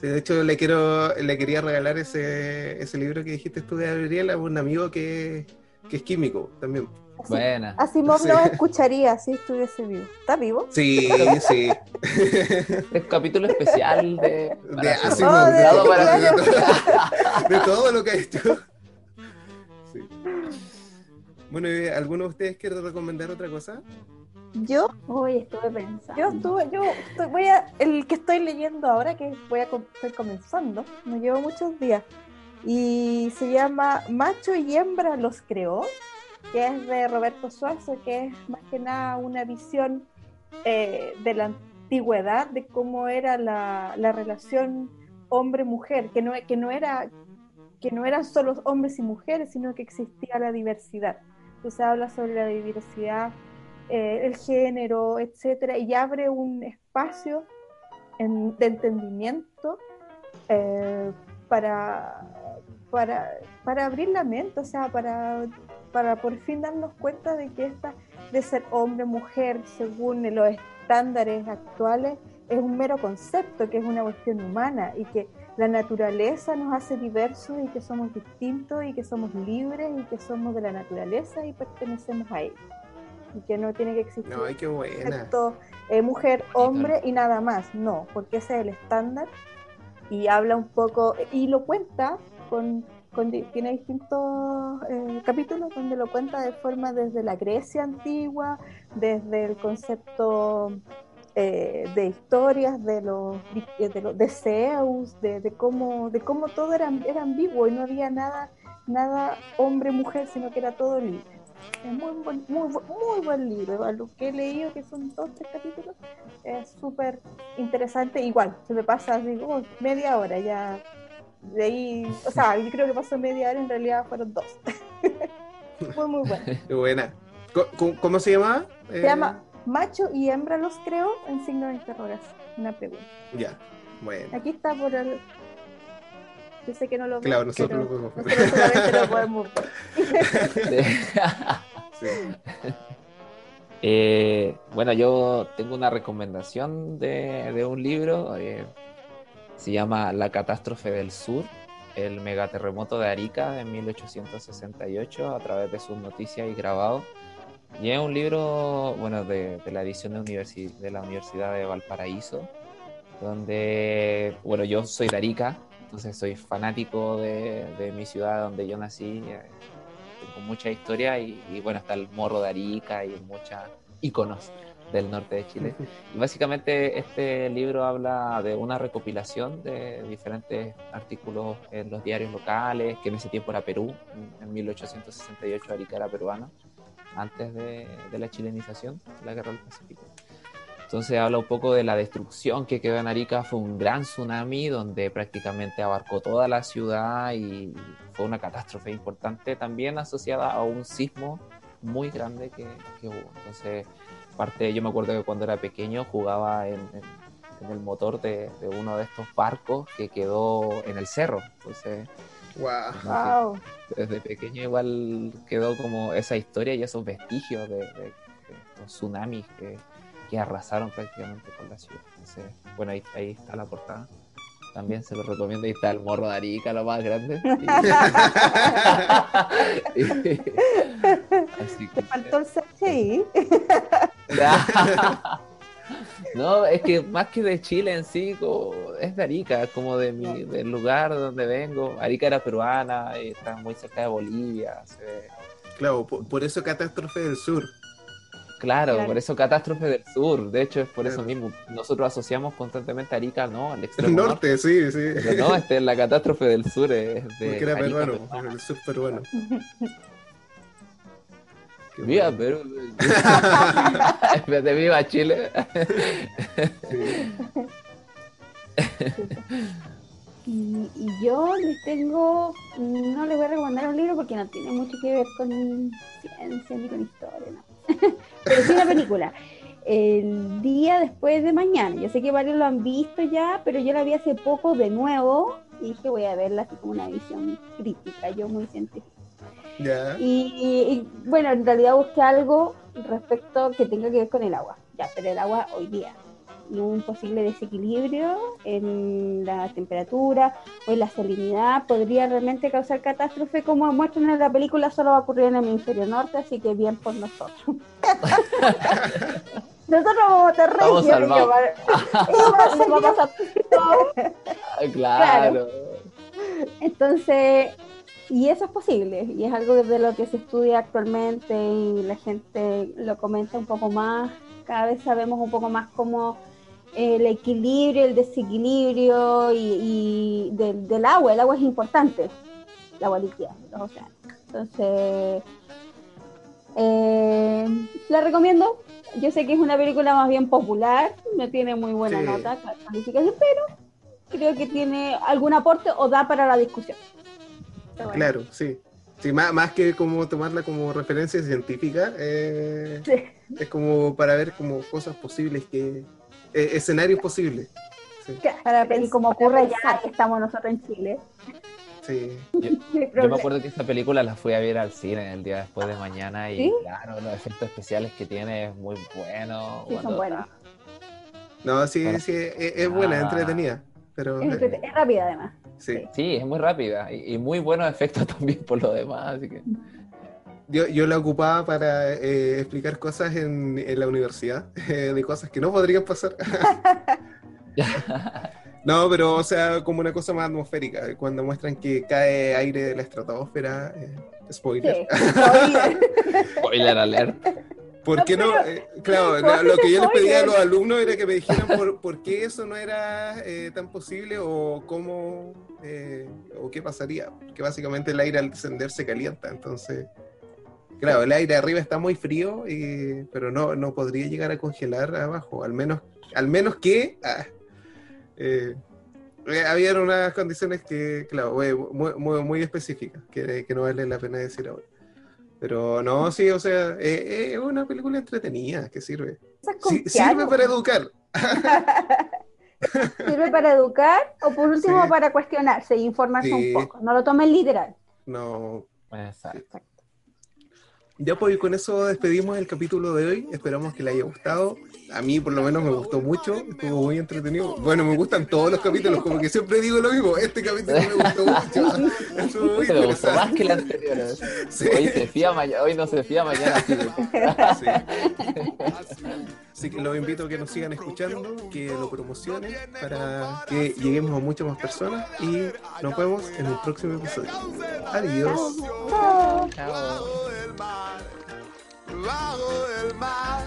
Sí, de hecho, le quiero le quería regalar ese, ese libro que dijiste tú de Gabriel a un amigo que, que es químico también. Así, Buena. Asimov Sí. no escucharía si estuviese vivo. ¿Está vivo? Sí, sí. [LAUGHS] Es capítulo especial de, De Asimov, Oh, de, de- todo, para- de todo- de todo lo que ha hecho. Sí. Bueno, ¿y ¿alguno de ustedes quiere recomendar otra cosa? Yo, Hoy estuve pensando. yo estuve, yo estoy- voy a, el que estoy leyendo ahora, que voy a estoy comenzando, no llevo muchos días, y se llama Macho y hembra los creó, que es de Roberto Suazo, que es más que nada una visión eh, de la antigüedad, de cómo era la, la relación hombre-mujer, que no, que no que no eran solo hombres y mujeres, sino que existía la diversidad. Entonces habla sobre la diversidad, eh, el género, etcétera, y abre un espacio de entendimiento eh, para, para, para abrir la mente, o sea, para, para por fin darnos cuenta de que esta de ser hombre, mujer, según los estándares actuales, es un mero concepto, que es una cuestión humana y que la naturaleza nos hace diversos y que somos distintos y que somos libres y que somos de la naturaleza y pertenecemos a ella. Y que no tiene que existir No, qué concepto, eh, mujer, hombre y nada más. No, porque ese es el estándar. Y habla un poco, y lo cuenta con, con tiene distintos eh, capítulos donde lo cuenta de forma desde la Grecia antigua, desde el concepto eh, de historias de los de, de, los- de Zeus, de, de cómo de cómo todo era, era ambiguo y no había nada nada hombre mujer, sino que era todo libre. Es muy buen, muy, muy buen libro. Lo que he leído, que son dos, tres capítulos, es súper interesante. Igual, se me pasa así, oh, media hora ya. De ahí, o sea, yo creo que pasó media hora, en realidad fueron dos. [LAUGHS] muy, muy [LAUGHS] buena. Co- co- ¿Cómo, se llama? Se llama Macho y hembra los creo en signo de interrogación. Una pregunta. Ya, bueno. Aquí está por el. Yo sé que no lo Claro, ven, nosotros pero lo podemos ver. nosotros solamente lo podemos ver. [LAUGHS] Sí. Eh, bueno, yo tengo una recomendación de, de un libro, eh, se llama La catástrofe del sur, el megaterremoto de Arica en 1868 a través de sus noticias y grabados. Y es un libro, bueno, de, de la edición de, universi- de la Universidad de Valparaíso, donde, bueno, yo soy de Arica, entonces soy fanático de, de mi ciudad donde yo nací, eh, tengo mucha historia y, y, bueno, está el morro de Arica y muchas íconos del norte de Chile. Y básicamente este libro habla de una recopilación de diferentes artículos en los diarios locales, que en ese tiempo era Perú, en, en 1868 Arica era peruana, antes de, de la chilenización, la guerra del Pacífico. Entonces habla un poco de la destrucción que quedó en Arica, fue un gran tsunami donde prácticamente abarcó toda la ciudad y fue una catástrofe importante también asociada a un sismo muy grande que, que hubo. Entonces, parte, yo me acuerdo que cuando era pequeño jugaba en, en, en el motor de, de, uno de estos barcos que quedó en el cerro. Entonces, wow. Wow. desde pequeño igual quedó como esa historia y esos vestigios de, de, de estos tsunamis que, que, arrasaron prácticamente con la ciudad. Entonces, bueno, ahí, ahí está la portada. También se lo recomiendo. Ahí está el morro de Arica, lo más grande. [LAUGHS] [LAUGHS] [LAUGHS] Así que... Te faltó el CHI. [LAUGHS] [LAUGHS] No, es que más que de Chile en sí, como, es de Arica, como de mi, del lugar donde vengo. Arica era peruana, está muy cerca de Bolivia. Se... Claro, por, por, eso Catástrofe del Sur. Claro, claro, por eso Catástrofe del Sur. De hecho, es por claro. eso mismo. Nosotros asociamos constantemente a Arica, ¿no? Al extremo norte, norte, sí, sí. Pero no, este, la Catástrofe del Sur es [LAUGHS] de. Porque era Arica, peruano, peruano, el sur peruano. Viva Perú. [LAUGHS] de viva Chile. [LAUGHS] y, y, yo les tengo, no les voy a recomendar un libro porque no tiene mucho que ver con ciencia ni con historia, no. [LAUGHS] pero sí una película. El día después de mañana. Yo sé que varios lo han visto ya, pero yo la vi hace poco de nuevo y dije voy a verla así como una visión crítica, yo muy científica. Yeah. Y, y, bueno, en realidad busqué algo respecto que tenga que ver con el agua. Ya, pero el agua hoy día. Y un posible desequilibrio en la temperatura o en la salinidad podría realmente causar catástrofe, como muestran en la película, solo va a ocurrir en el hemisferio norte, así que bien por nosotros. [LAUGHS] nosotros vamos a estar Estamos salvados. claro. claro. Entonces, y eso es posible, y es algo de lo que se estudia actualmente y la gente lo comenta un poco más. Cada vez sabemos un poco más cómo el equilibrio, el desequilibrio y, y del, del, agua. El agua es importante, el agua líquida, los océanos. Entonces, eh, la recomiendo. Yo sé que es una película más bien popular, no tiene muy buena Sí. nota, pero creo que tiene algún aporte o da para la discusión. Bueno. Claro, sí. Sí, más, más que como tomarla como referencia científica, eh, Sí. es como para ver como cosas posibles que... eh, escenarios posibles. Sí, Para Y como ocurre ya que estamos nosotros en Chile, sí. [LAUGHS] Yo, me acuerdo que esta película la fui a ver al cine el día después de mañana y ¿Sí? claro, los efectos especiales que tiene es muy bueno. Sí, son buenos. No, sí, Bueno. sí, es, es buena, Ah. entretenida. Pero es, rápida además. sí. Sí, es muy rápida y, y muy buenos efectos [LAUGHS] también por lo demás, así que Yo, yo la ocupaba para eh, explicar cosas en, en la universidad, [LAUGHS] eh, de cosas que no podrían pasar. [LAUGHS] No, pero o sea, como una cosa más atmosférica, cuando muestran que cae aire de la estratosfera, eh, spoiler. Sí. Spoiler. spoiler alert. ¿Por qué no? Eh, claro, [LAUGHS] ¿por lo, que yo les pedía a los alumnos era que me dijeran por, por qué eso no era eh, tan posible o cómo eh, o qué pasaría. Porque básicamente el aire al descender se calienta, entonces. Claro, el aire arriba está muy frío, pero no, no podría llegar a congelar abajo, al menos, al menos que ah, habían unas condiciones que, claro, muy, muy, muy específicas, que, que no vale la pena decir ahora. Pero no, sí, o sea, eh, es una película entretenida que sirve. Sí, sirve para educar. [LAUGHS] Sirve para educar o por último Sí. para cuestionarse e informarse Sí. un poco. No lo tomen literal. No. Exacto. Ya pues y con eso despedimos el capítulo de hoy. Esperamos que le haya gustado. A mí por lo menos me gustó mucho, estuvo muy entretenido. Bueno, me gustan todos los capítulos, como que siempre digo lo mismo. Este capítulo me gustó mucho. [LAUGHS] Estuvo muy Me gustó más que el anterior. ¿eh? Sí. Hoy se fía mañana, hoy no se fía mañana. sí. Sí. Así que los invito a que nos sigan escuchando, que lo promocionen para que lleguemos a muchas más personas y nos vemos en el próximo episodio. Adiós. Chao. mar, bajo del mar.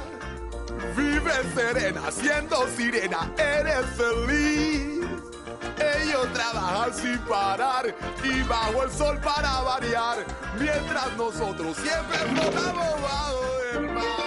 Vive serena, siendo sirena, eres feliz. Ellos trabajan sin parar y bajo el sol para variar, mientras nosotros siempre flotamos bajo el mar.